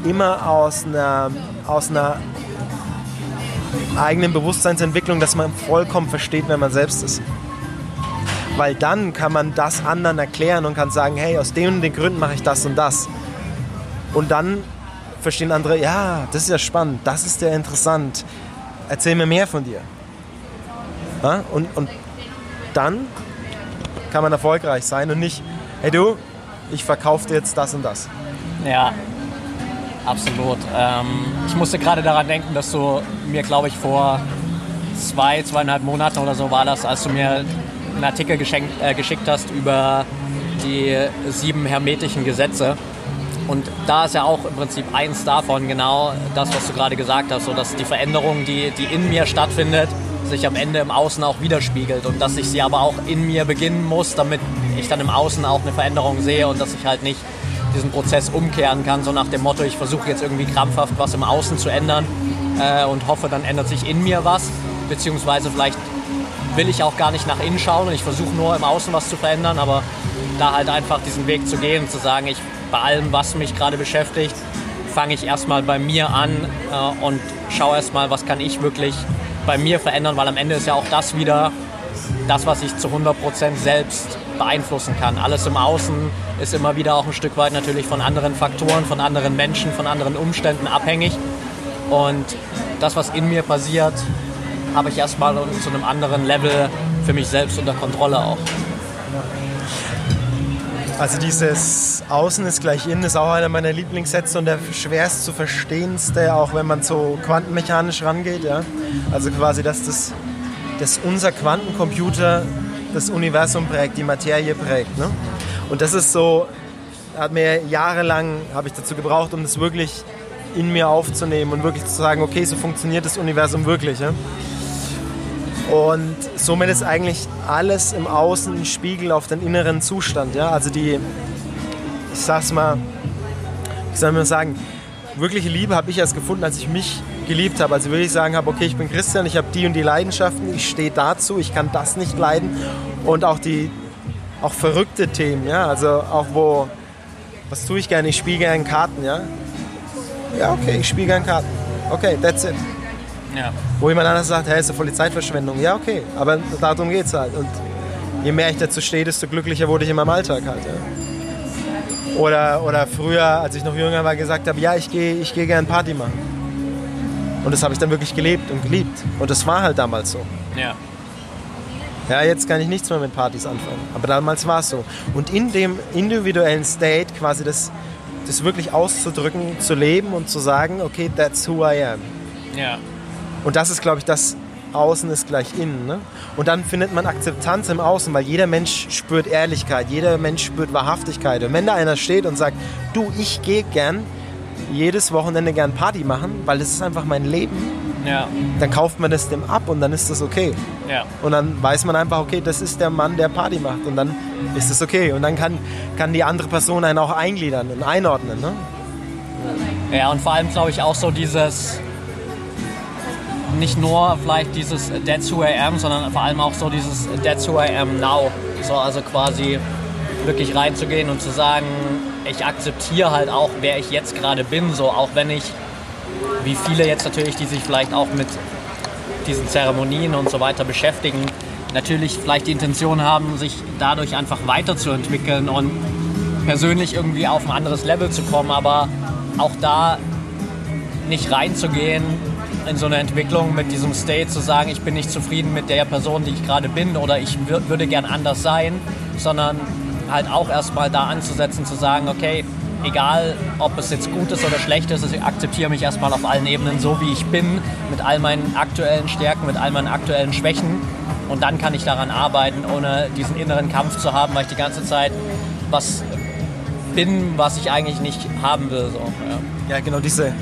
[SPEAKER 1] immer aus einer, aus einer eigenen Bewusstseinsentwicklung, dass man vollkommen versteht, wer man selbst ist. Weil dann kann man das anderen erklären und kann sagen, hey, aus den und den Gründen mache ich das und das. Und dann verstehen andere, ja, das ist ja spannend, das ist ja interessant. Erzähl mir mehr von dir. Ja? Und, und dann kann man erfolgreich sein und nicht, hey du, ich verkaufe dir jetzt das und das.
[SPEAKER 2] Ja, absolut. Ähm, ich musste gerade daran denken, dass du mir, glaube ich, vor zwei, zweieinhalb Monaten oder so war das, als du mir einen Artikel geschenkt, äh, geschickt hast über die sieben hermetischen Gesetze. Und da ist ja auch im Prinzip eins davon genau das, was du gerade gesagt hast, so dass die Veränderung, die, die in mir stattfindet, sich am Ende im Außen auch widerspiegelt und dass ich sie aber auch in mir beginnen muss, damit ich dann im Außen auch eine Veränderung sehe und dass ich halt nicht diesen Prozess umkehren kann, so nach dem Motto, ich versuche jetzt irgendwie krampfhaft was im Außen zu ändern äh, und hoffe, dann ändert sich in mir was, beziehungsweise vielleicht will ich auch gar nicht nach innen schauen und ich versuche nur im Außen was zu verändern, aber da halt einfach diesen Weg zu gehen, zu sagen, ich bei allem, was mich gerade beschäftigt, fange ich erstmal bei mir an äh, und schaue erstmal, was kann ich wirklich bei mir verändern, weil am Ende ist ja auch das wieder das, was ich zu 100% selbst beeinflussen kann. Alles im Außen ist immer wieder auch ein Stück weit natürlich von anderen Faktoren, von anderen Menschen, von anderen Umständen abhängig. Und das, was in mir passiert, habe ich erstmal zu einem anderen Level für mich selbst unter Kontrolle auch.
[SPEAKER 1] Also dieses Außen ist gleich innen ist auch einer meiner Lieblingssätze und der schwerst zu verstehendste, auch wenn man so quantenmechanisch rangeht. Ja? Also quasi, dass, das, dass unser Quantencomputer das Universum prägt, die Materie prägt. Ne? Und das ist so, hat mir jahrelang, habe ich dazu gebraucht, um das wirklich in mir aufzunehmen und wirklich zu sagen, okay, so funktioniert das Universum wirklich. Ja? Und somit ist eigentlich alles im Außen ein Spiegel auf den inneren Zustand. Ja? Also die, ich sag's mal, wie soll man sagen, wirkliche Liebe habe ich erst gefunden, als ich mich geliebt habe. Also würde ich sagen habe, okay, ich bin Christian, ich habe die und die Leidenschaften, ich stehe dazu, ich kann das nicht leiden. Und auch die auch verrückte Themen, ja, also auch wo, was tue ich gerne? Ich spiele gerne Karten, ja. Ja, okay, ich spiele gerne Karten. Okay, that's it. Ja. Wo jemand anders sagt, hey, ist eine voll die Zeitverschwendung. Ja, okay, aber darum geht es halt. Und je mehr ich dazu stehe, desto glücklicher wurde ich in meinem Alltag halt. Ja. Oder, oder früher, als ich noch jünger war, gesagt habe, ja, ich gehe ich geh gerne Party machen. Und das habe ich dann wirklich gelebt und geliebt. Und das war halt damals so. Ja. Ja, jetzt kann ich nichts mehr mit Partys anfangen. Aber damals war es so. Und in dem individuellen State quasi das, das wirklich auszudrücken, zu leben und zu sagen, okay, that's who I am. Ja. Und das ist, glaube ich, das Außen ist gleich innen. Ne? Und dann findet man Akzeptanz im Außen, weil jeder Mensch spürt Ehrlichkeit, jeder Mensch spürt Wahrhaftigkeit. Und wenn da einer steht und sagt, du, ich gehe gern jedes Wochenende gern Party machen, weil das ist einfach mein Leben, ja. dann kauft man das dem ab und dann ist das okay. Ja. Und dann weiß man einfach, okay, das ist der Mann, der Party macht und dann ist das okay. Und dann kann, kann die andere Person einen auch eingliedern und einordnen. Ne?
[SPEAKER 2] Ja, und vor allem glaube ich auch so dieses nicht nur vielleicht dieses That's who I am, sondern vor allem auch so dieses That's who I am now. So, also quasi wirklich reinzugehen und zu sagen, ich akzeptiere halt auch, wer ich jetzt gerade bin, so auch wenn ich, wie viele jetzt natürlich, die sich vielleicht auch mit diesen Zeremonien und so weiter beschäftigen, natürlich vielleicht die Intention haben, sich dadurch einfach weiterzuentwickeln und persönlich irgendwie auf ein anderes Level zu kommen, aber auch da nicht reinzugehen in so eine Entwicklung mit diesem State zu sagen, ich bin nicht zufrieden mit der Person, die ich gerade bin oder ich würde gern anders sein, sondern halt auch erstmal da anzusetzen, zu sagen, okay, egal ob es jetzt gut ist oder schlecht ist, ich akzeptiere mich erstmal auf allen Ebenen so, wie ich bin, mit all meinen aktuellen Stärken, mit all meinen aktuellen Schwächen. Und dann kann ich daran arbeiten, ohne diesen inneren Kampf zu haben, weil ich die ganze Zeit was bin, was ich eigentlich nicht haben will. So.
[SPEAKER 1] Ja. ja, genau diese,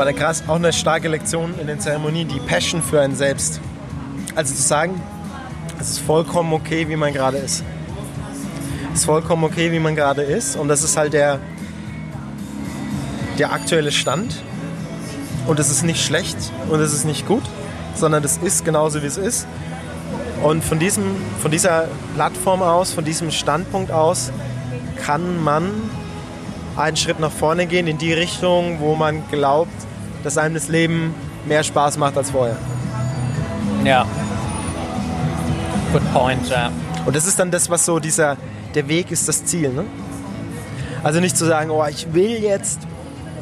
[SPEAKER 1] war der krass, auch eine starke Lektion in den Zeremonien, die Passion für einen selbst. Also zu sagen, es ist vollkommen okay, wie man gerade ist ist vollkommen okay, wie man gerade ist. Und das ist halt der, der aktuelle Stand. Und es ist nicht schlecht und es ist nicht gut, sondern es ist genauso, wie es ist. Und von, diesem, von dieser Plattform aus, von diesem Standpunkt aus, kann man einen Schritt nach vorne gehen in die Richtung, wo man glaubt, dass einem das Leben mehr Spaß macht als vorher.
[SPEAKER 2] Ja. Good point, ja.
[SPEAKER 1] Und das ist dann das, was so dieser, der Weg ist das Ziel. Ne? Also nicht zu sagen, oh, ich will jetzt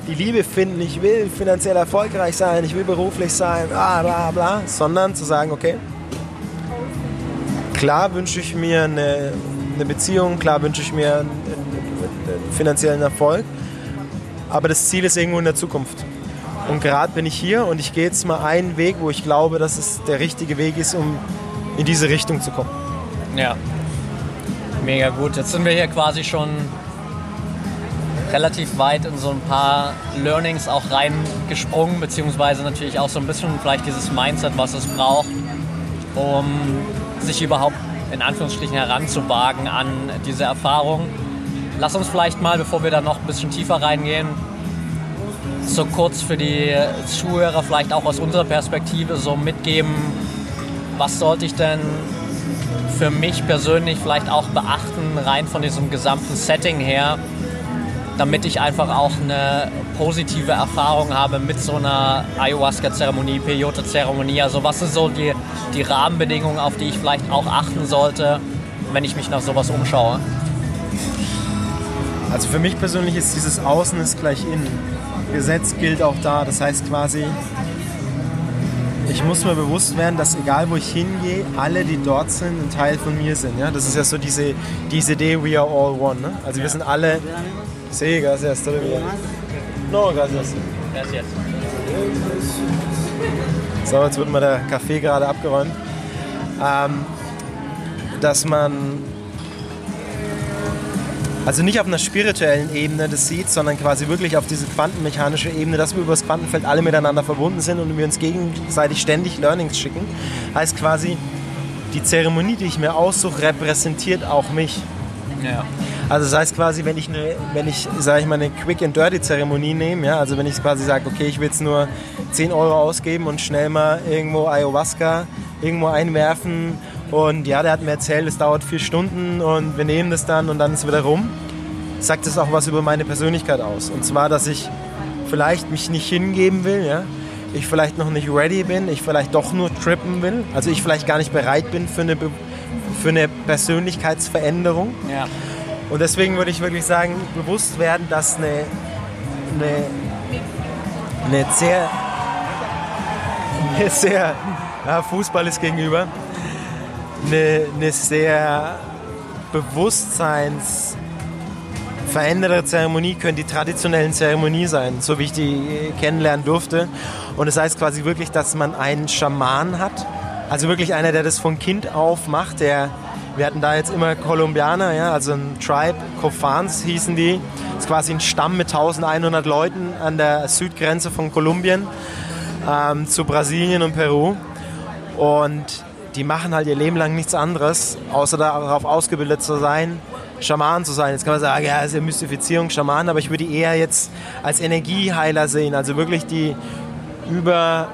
[SPEAKER 1] die Liebe finden, ich will finanziell erfolgreich sein, ich will beruflich sein, bla bla bla, sondern zu sagen, okay, klar wünsche ich mir eine, eine Beziehung, klar wünsche ich mir finanziellen Erfolg, aber das Ziel ist irgendwo in der Zukunft. Und gerade bin ich hier und ich gehe jetzt mal einen Weg, wo ich glaube, dass es der richtige Weg ist, um in diese Richtung zu kommen.
[SPEAKER 2] Ja, Mega gut. Jetzt sind wir hier quasi schon relativ weit in so ein paar Learnings auch reingesprungen, beziehungsweise natürlich auch so ein bisschen vielleicht dieses Mindset, was es braucht, um sich überhaupt in Anführungsstrichen heranzuwagen an diese Erfahrung. Lass uns vielleicht mal, bevor wir da noch ein bisschen tiefer reingehen, so kurz für die Zuhörer vielleicht auch aus unserer Perspektive so mitgeben, was sollte ich denn für mich persönlich vielleicht auch beachten, rein von diesem gesamten Setting her, damit ich einfach auch eine positive Erfahrung habe mit so einer Ayahuasca-Zeremonie, Peyote-Zeremonie. Also was sind so die, die Rahmenbedingungen, auf die ich vielleicht auch achten sollte, wenn ich mich nach sowas umschaue?
[SPEAKER 1] Also für mich persönlich ist dieses Außen ist gleich innen. Gesetz gilt auch da. Das heißt quasi, ich muss mir bewusst werden, dass egal wo ich hingehe, alle, die dort sind, ein Teil von mir sind. Ja? Das ist ja so diese, diese Idee, we are all one. Ne? Also wir sind alle... Sí, gracias. No, gracias. Gracias. So, jetzt wird mal der Kaffee gerade abgeräumt. Ähm, dass man also nicht auf einer spirituellen Ebene das sieht, sondern quasi wirklich auf diese quantenmechanische Ebene, dass wir über das Quantenfeld alle miteinander verbunden sind und wir uns gegenseitig ständig Learnings schicken. Heißt quasi, die Zeremonie, die ich mir aussuche, repräsentiert auch mich. Ja. Also das heißt quasi, wenn ich eine, wenn ich, sage ich mal, eine Quick and Dirty Zeremonie nehme, ja, also wenn ich quasi sage, okay, ich will jetzt nur 10 Euro ausgeben und schnell mal irgendwo Ayahuasca irgendwo einwerfen und ja, der hat mir erzählt, es dauert vier Stunden und wir nehmen das dann und dann ist es wieder rum. Sagt es auch was über meine Persönlichkeit aus. Und zwar, dass ich vielleicht mich nicht hingeben will, ja. Ich vielleicht noch nicht ready bin, ich vielleicht doch nur trippen will. Also ich vielleicht gar nicht bereit bin für eine, für eine Persönlichkeitsveränderung. Ja. Und deswegen würde ich wirklich sagen, bewusst werden, dass eine, eine, eine sehr, eine sehr ja, Fußball ist gegenüber, eine, eine sehr bewusstseinsveränderte Zeremonie könnte die traditionellen Zeremonie sein, so wie ich die kennenlernen durfte. Und das heißt quasi wirklich, dass man einen Schaman hat, also wirklich einer, der das von Kind auf macht, der wir hatten da jetzt immer Kolumbianer, ja, also ein Tribe, Kofans hießen die. Das ist quasi ein Stamm mit 1100 Leuten an der Südgrenze von Kolumbien ähm, zu Brasilien und Peru. Und die machen halt ihr Leben lang nichts anderes, außer darauf ausgebildet zu sein, Schaman zu sein. Jetzt kann man sagen, ja, ist ja Mystifizierung, Schaman, aber ich würde die eher jetzt als Energieheiler sehen. Also wirklich die über,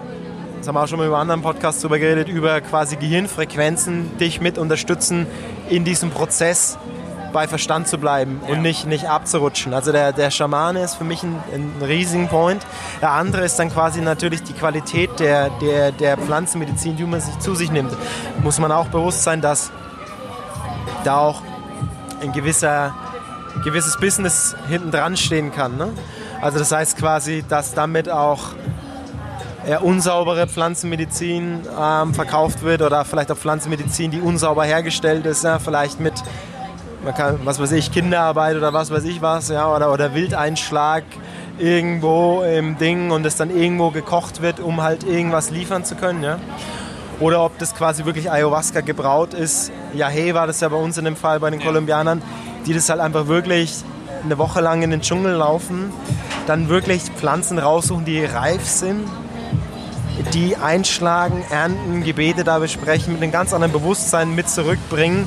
[SPEAKER 1] das haben wir auch schon mal über anderen Podcasts drüber geredet, über quasi Gehirnfrequenzen dich mit unterstützen in diesem Prozess bei Verstand zu bleiben und nicht, nicht abzurutschen. Also der, der Schamane ist für mich ein, ein riesigen Point. Der andere ist dann quasi natürlich die Qualität der, der, der Pflanzenmedizin, die man sich zu sich nimmt. Muss man auch bewusst sein, dass da auch ein gewisser, gewisses Business hinten dran stehen kann. Ne? Also das heißt quasi, dass damit auch eher unsaubere Pflanzenmedizin ähm, verkauft wird oder vielleicht auch Pflanzenmedizin, die unsauber hergestellt ist, ja, vielleicht mit, man kann, was weiß ich, Kinderarbeit oder was weiß ich was, ja, oder, oder Wildeinschlag irgendwo im Ding und es dann irgendwo gekocht wird, um halt irgendwas liefern zu können. Ja. Oder ob das quasi wirklich Ayahuasca gebraut ist. Ja, hey, war das ja bei uns in dem Fall bei den Kolumbianern, die das halt einfach wirklich eine Woche lang in den Dschungel laufen, dann wirklich Pflanzen raussuchen, die reif sind die einschlagen, ernten, Gebete da besprechen, mit einem ganz anderen Bewusstsein mit zurückbringen,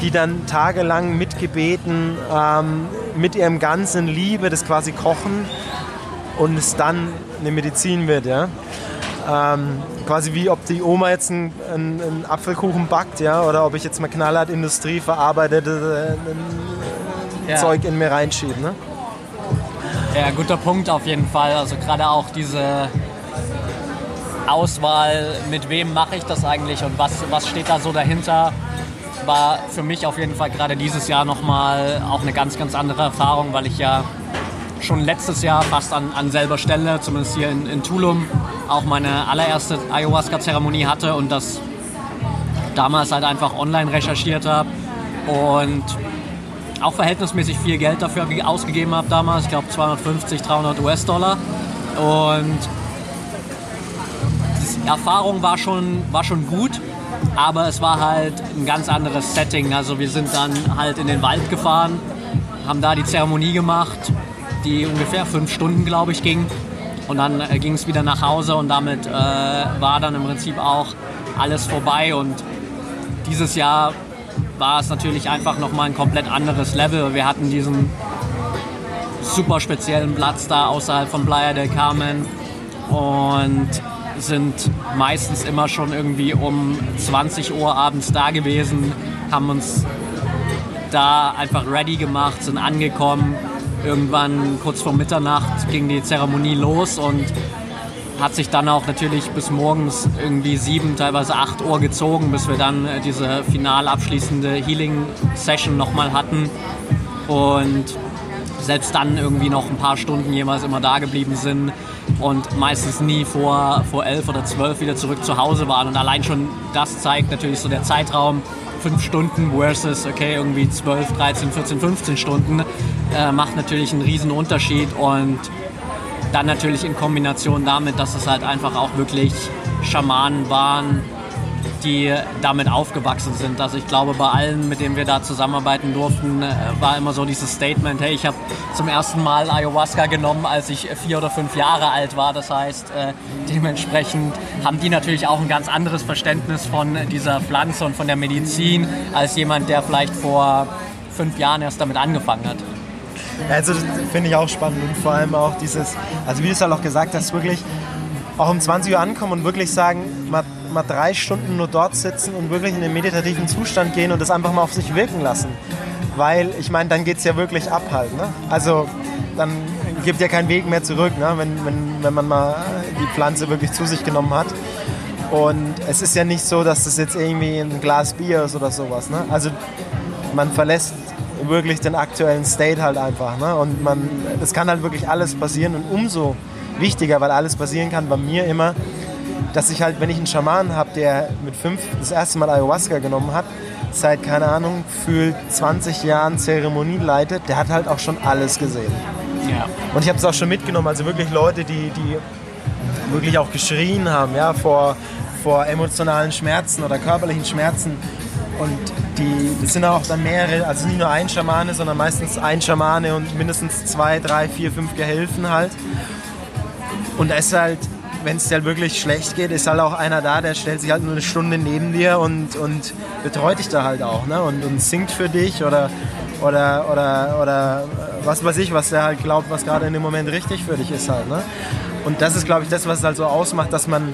[SPEAKER 1] die dann tagelang mit Gebeten, ähm, mit ihrem ganzen Liebe das quasi kochen und es dann eine Medizin wird. Ja? Ähm, quasi wie ob die Oma jetzt einen, einen, einen, Apfelkuchen backt ja? oder ob ich jetzt mal knallhart Industrie verarbeitete äh, ja. Zeug in mir reinschiebe. Ne?
[SPEAKER 2] Ja, guter Punkt auf jeden Fall. Also gerade auch diese Auswahl, mit wem mache ich das eigentlich und was, was steht da so dahinter, war für mich auf jeden Fall gerade dieses Jahr nochmal auch eine ganz, ganz andere Erfahrung, weil ich ja schon letztes Jahr fast an, an selber Stelle, zumindest hier in, in Tulum, auch meine allererste Ayahuasca-Zeremonie hatte und das damals halt einfach online recherchiert habe und auch verhältnismäßig viel Geld dafür ausgegeben habe damals, ich glaube 250, 300 US-Dollar. Und Erfahrung war schon, war schon gut, aber es war halt ein ganz anderes Setting. Also wir sind dann halt in den Wald gefahren, haben da die Zeremonie gemacht, die ungefähr fünf Stunden, glaube ich, ging. Und dann äh, ging es wieder nach Hause und damit äh, war dann im Prinzip auch alles vorbei. Und dieses Jahr war es natürlich einfach nochmal ein komplett anderes Level. Wir hatten diesen super speziellen Platz da außerhalb von Playa del Carmen und sind meistens immer schon irgendwie um 20 Uhr abends da gewesen, haben uns da einfach ready gemacht, sind angekommen. Irgendwann kurz vor Mitternacht ging die Zeremonie los und hat sich dann auch natürlich bis morgens irgendwie sieben, teilweise acht Uhr gezogen, bis wir dann äh, diese final abschließende Healing-Session nochmal hatten. Und selbst dann irgendwie noch ein paar Stunden jemals immer da geblieben sind und meistens nie vor, vor elf oder zwölf wieder zurück zu Hause waren. Und allein schon das zeigt natürlich so der Zeitraum, fünf Stunden versus, okay, irgendwie 12, 13, 14, 15 Stunden, äh, macht natürlich einen riesen Unterschied und dann natürlich in Kombination damit, dass es halt einfach auch wirklich Schamanen waren, die damit aufgewachsen sind. Also ich glaube, bei allen, mit denen wir da zusammenarbeiten durften, äh, war immer so dieses Statement, hey, ich habe zum ersten Mal Ayahuasca genommen, als ich vier oder fünf Jahre alt war. Das heißt, äh, dementsprechend haben die natürlich auch ein ganz anderes Verständnis von dieser Pflanze und von der Medizin als jemand, der vielleicht vor fünf Jahren erst damit angefangen hat.
[SPEAKER 1] Also finde ich auch spannend und vor allem auch dieses, also wie du es halt auch gesagt hast, wirklich auch um 20 Uhr ankommen und wirklich sagen, man mal drei Stunden nur dort sitzen und wirklich in den meditativen Zustand gehen und das einfach mal auf sich wirken lassen. Weil ich meine, dann geht es ja wirklich ab halt. Ne? Also dann gibt ja keinen Weg mehr zurück, ne? wenn, wenn, wenn man mal die Pflanze wirklich zu sich genommen hat. Und es ist ja nicht so, dass das jetzt irgendwie ein Glas Bier ist oder sowas. Ne? Also man verlässt wirklich den aktuellen State halt einfach. Ne? Und man, es kann halt wirklich alles passieren und umso wichtiger, weil alles passieren kann bei mir immer, dass ich halt, wenn ich einen Schaman habe, der mit fünf das erste Mal Ayahuasca genommen hat, seit, keine Ahnung, für 20 Jahren Zeremonie leitet, der hat halt auch schon alles gesehen. Ja. Und ich habe es auch schon mitgenommen, also wirklich Leute, die, die wirklich auch geschrien haben, ja, vor, vor emotionalen Schmerzen oder körperlichen Schmerzen. Und die, das sind auch dann mehrere, also nicht nur ein Schamane, sondern meistens ein Schamane und mindestens zwei, drei, vier, fünf Gehilfen halt. Und da ist halt wenn es dir wirklich schlecht geht, ist halt auch einer da, der stellt sich halt nur eine Stunde neben dir und, und betreut dich da halt auch ne? und, und singt für dich oder, oder, oder, oder was weiß ich, was er halt glaubt, was gerade in dem Moment richtig für dich ist halt. Ne? Und das ist, glaube ich, das, was es halt so ausmacht, dass man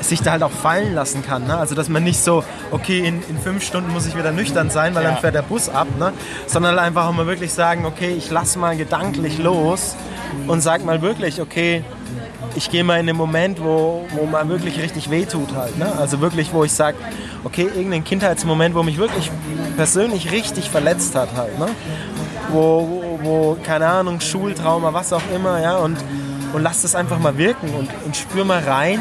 [SPEAKER 1] sich da halt auch fallen lassen kann. Ne? Also dass man nicht so, okay, in, in fünf Stunden muss ich wieder nüchtern sein, weil ja. dann fährt der Bus ab, ne? sondern halt einfach auch mal wirklich sagen, okay, ich lasse mal gedanklich los und sag mal wirklich, okay, ich gehe mal in den Moment, wo, wo man wirklich richtig wehtut halt. Ne? Also wirklich, wo ich sage, okay, irgendein Kindheitsmoment, wo mich wirklich persönlich richtig verletzt hat halt. Ne? Wo, wo, wo, keine Ahnung, Schultrauma, was auch immer, ja, und, und lass das einfach mal wirken und, und spür mal rein,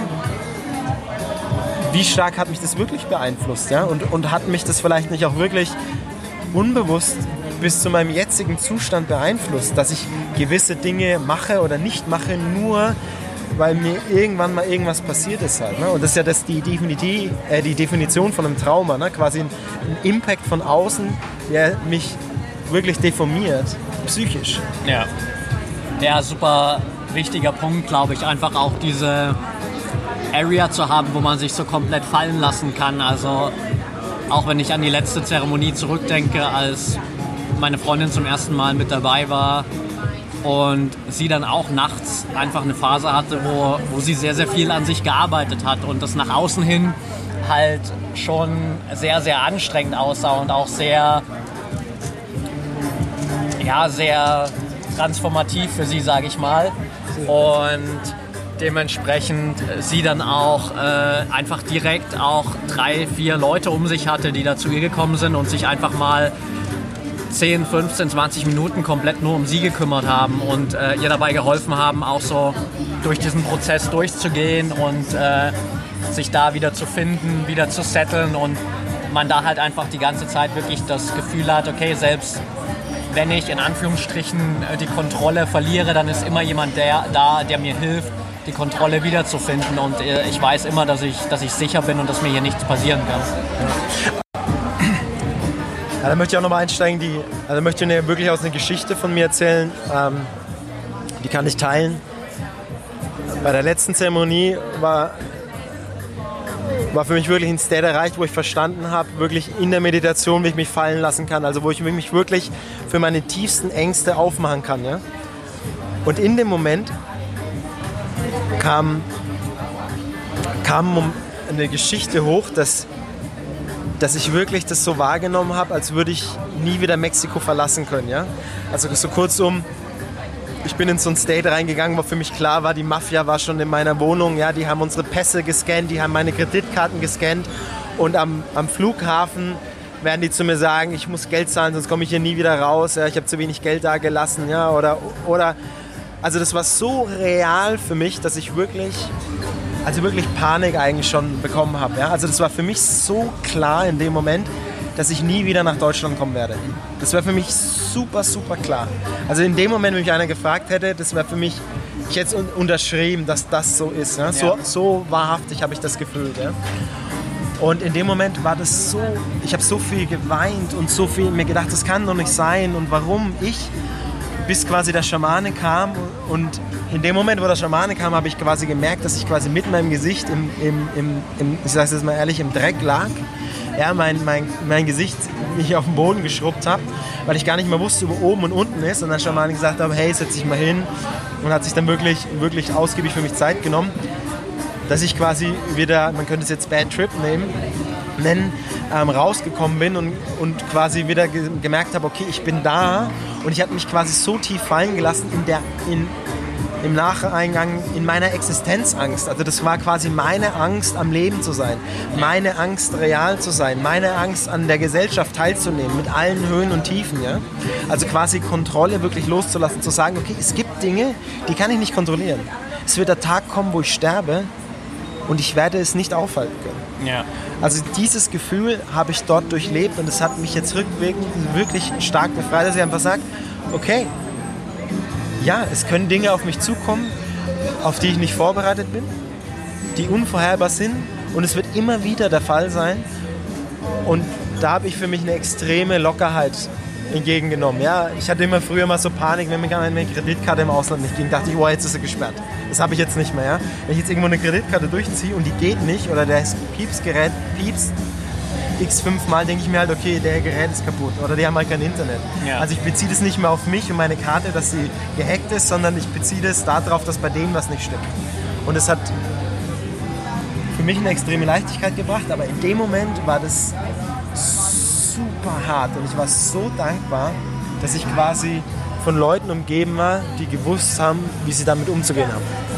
[SPEAKER 1] wie stark hat mich das wirklich beeinflusst, ja, und, und hat mich das vielleicht nicht auch wirklich unbewusst bis zu meinem jetzigen Zustand beeinflusst, dass ich gewisse Dinge mache oder nicht mache, nur weil mir irgendwann mal irgendwas passiert ist halt. Ne? Und das ist ja das, die, Definitiv, äh, die Definition von einem Trauma, ne? quasi ein, ein Impact von außen, der mich wirklich deformiert, psychisch.
[SPEAKER 2] Ja. Ja, super wichtiger Punkt, glaube ich, einfach auch diese Area zu haben, wo man sich so komplett fallen lassen kann. Also auch wenn ich an die letzte Zeremonie zurückdenke, als meine Freundin zum ersten Mal mit dabei war und sie dann auch nachts einfach eine Phase hatte, wo, wo sie sehr, sehr viel an sich gearbeitet hat und das nach außen hin halt schon sehr, sehr anstrengend aussah und auch sehr, ja, sehr transformativ für sie, sage ich mal. Und dementsprechend sie dann auch äh, einfach direkt auch drei, vier Leute um sich hatte, die dazu ihr gekommen sind und sich einfach mal 10, 15, 20 Minuten komplett nur um sie gekümmert haben und äh, ihr dabei geholfen haben, auch so durch diesen Prozess durchzugehen und äh, sich da wieder zu finden, wieder zu setteln und man da halt einfach die ganze Zeit wirklich das Gefühl hat, okay, selbst wenn ich in Anführungsstrichen äh, die Kontrolle verliere, dann ist immer jemand der, da, der mir hilft, die Kontrolle wiederzufinden und äh, ich weiß immer, dass ich, dass ich sicher bin und dass mir hier nichts passieren kann.
[SPEAKER 1] Ja, da möchte ich auch nochmal einsteigen. Die, also möchte ich wirklich aus einer Geschichte von mir erzählen. Ähm, die kann ich teilen. Bei der letzten Zeremonie war, war für mich wirklich ein State erreicht, wo ich verstanden habe, wirklich in der Meditation, wie ich mich fallen lassen kann. Also wo ich mich wirklich für meine tiefsten Ängste aufmachen kann. Ja? Und in dem Moment kam, kam eine Geschichte hoch, dass dass ich wirklich das so wahrgenommen habe, als würde ich nie wieder Mexiko verlassen können. Ja? Also so kurzum, ich bin in so ein State reingegangen, wo für mich klar war, die Mafia war schon in meiner Wohnung, ja, die haben unsere Pässe gescannt, die haben meine Kreditkarten gescannt und am, am Flughafen werden die zu mir sagen, ich muss Geld zahlen, sonst komme ich hier nie wieder raus, ja, ich habe zu wenig Geld da gelassen, ja, oder, oder, also das war so real für mich, dass ich wirklich also wirklich Panik eigentlich schon bekommen habe. Ja? Also das war für mich so klar in dem Moment, dass ich nie wieder nach Deutschland kommen werde. Das wäre für mich super, super klar. Also in dem Moment, wenn mich einer gefragt hätte, das wäre für mich, ich hätte unterschrieben, dass das so ist. Ja? So, so wahrhaftig habe ich das gefühlt. Ja? Und in dem Moment war das so, ich habe so viel geweint und so viel mir gedacht, das kann doch nicht sein und warum ich, bis quasi der Schamane kam und in dem Moment, wo der Schamane kam, habe ich quasi gemerkt, dass ich quasi mit meinem Gesicht im, im, im, im ich sage es mal ehrlich, im Dreck lag. Ja, mein, mein, mein Gesicht mich auf den Boden geschrubbt habe, weil ich gar nicht mehr wusste, wo oben und unten ist. Und dann Schamane gesagt habe, hey, setz dich mal hin. Und hat sich dann wirklich, wirklich ausgiebig für mich Zeit genommen, dass ich quasi wieder, man könnte es jetzt Bad Trip nehmen, nennen, ähm, rausgekommen bin und, und quasi wieder ge gemerkt habe, okay, ich bin da und ich habe mich quasi so tief fallen gelassen in der, in, im Nacheingang in meiner Existenzangst. Also das war quasi meine Angst, am Leben zu sein, meine Angst, real zu sein, meine Angst, an der Gesellschaft teilzunehmen, mit allen Höhen und Tiefen. Ja? Also quasi Kontrolle wirklich loszulassen, zu sagen, okay, es gibt Dinge, die kann ich nicht kontrollieren. Es wird der Tag kommen, wo ich sterbe und ich werde es nicht aufhalten können.
[SPEAKER 2] Ja.
[SPEAKER 1] Also dieses Gefühl habe ich dort durchlebt und es hat mich jetzt rückwirkend wirklich stark befreit, dass ich einfach sage, okay, ja, es können Dinge auf mich zukommen, auf die ich nicht vorbereitet bin, die unvorherbar sind und es wird immer wieder der Fall sein. Und da habe ich für mich eine extreme Lockerheit entgegengenommen. Ja, ich hatte immer früher mal so Panik, wenn mir eine Kreditkarte im Ausland nicht ging, dachte ich, oh, jetzt ist sie gesperrt. Das habe ich jetzt nicht mehr. Ja? Wenn ich jetzt irgendwo eine Kreditkarte durchziehe und die geht nicht oder das Piepsgerät piepst, x fünfmal denke ich mir halt, okay, der Gerät ist kaputt oder die haben halt kein Internet. Ja. Also ich beziehe das nicht mehr auf mich und meine Karte, dass sie gehackt ist, sondern ich beziehe das darauf, dass bei denen was nicht stimmt. Und es hat für mich eine extreme Leichtigkeit gebracht, aber in dem Moment war das super hart und ich war so dankbar, dass ich quasi von Leuten umgeben war, die gewusst haben, wie sie damit umzugehen haben.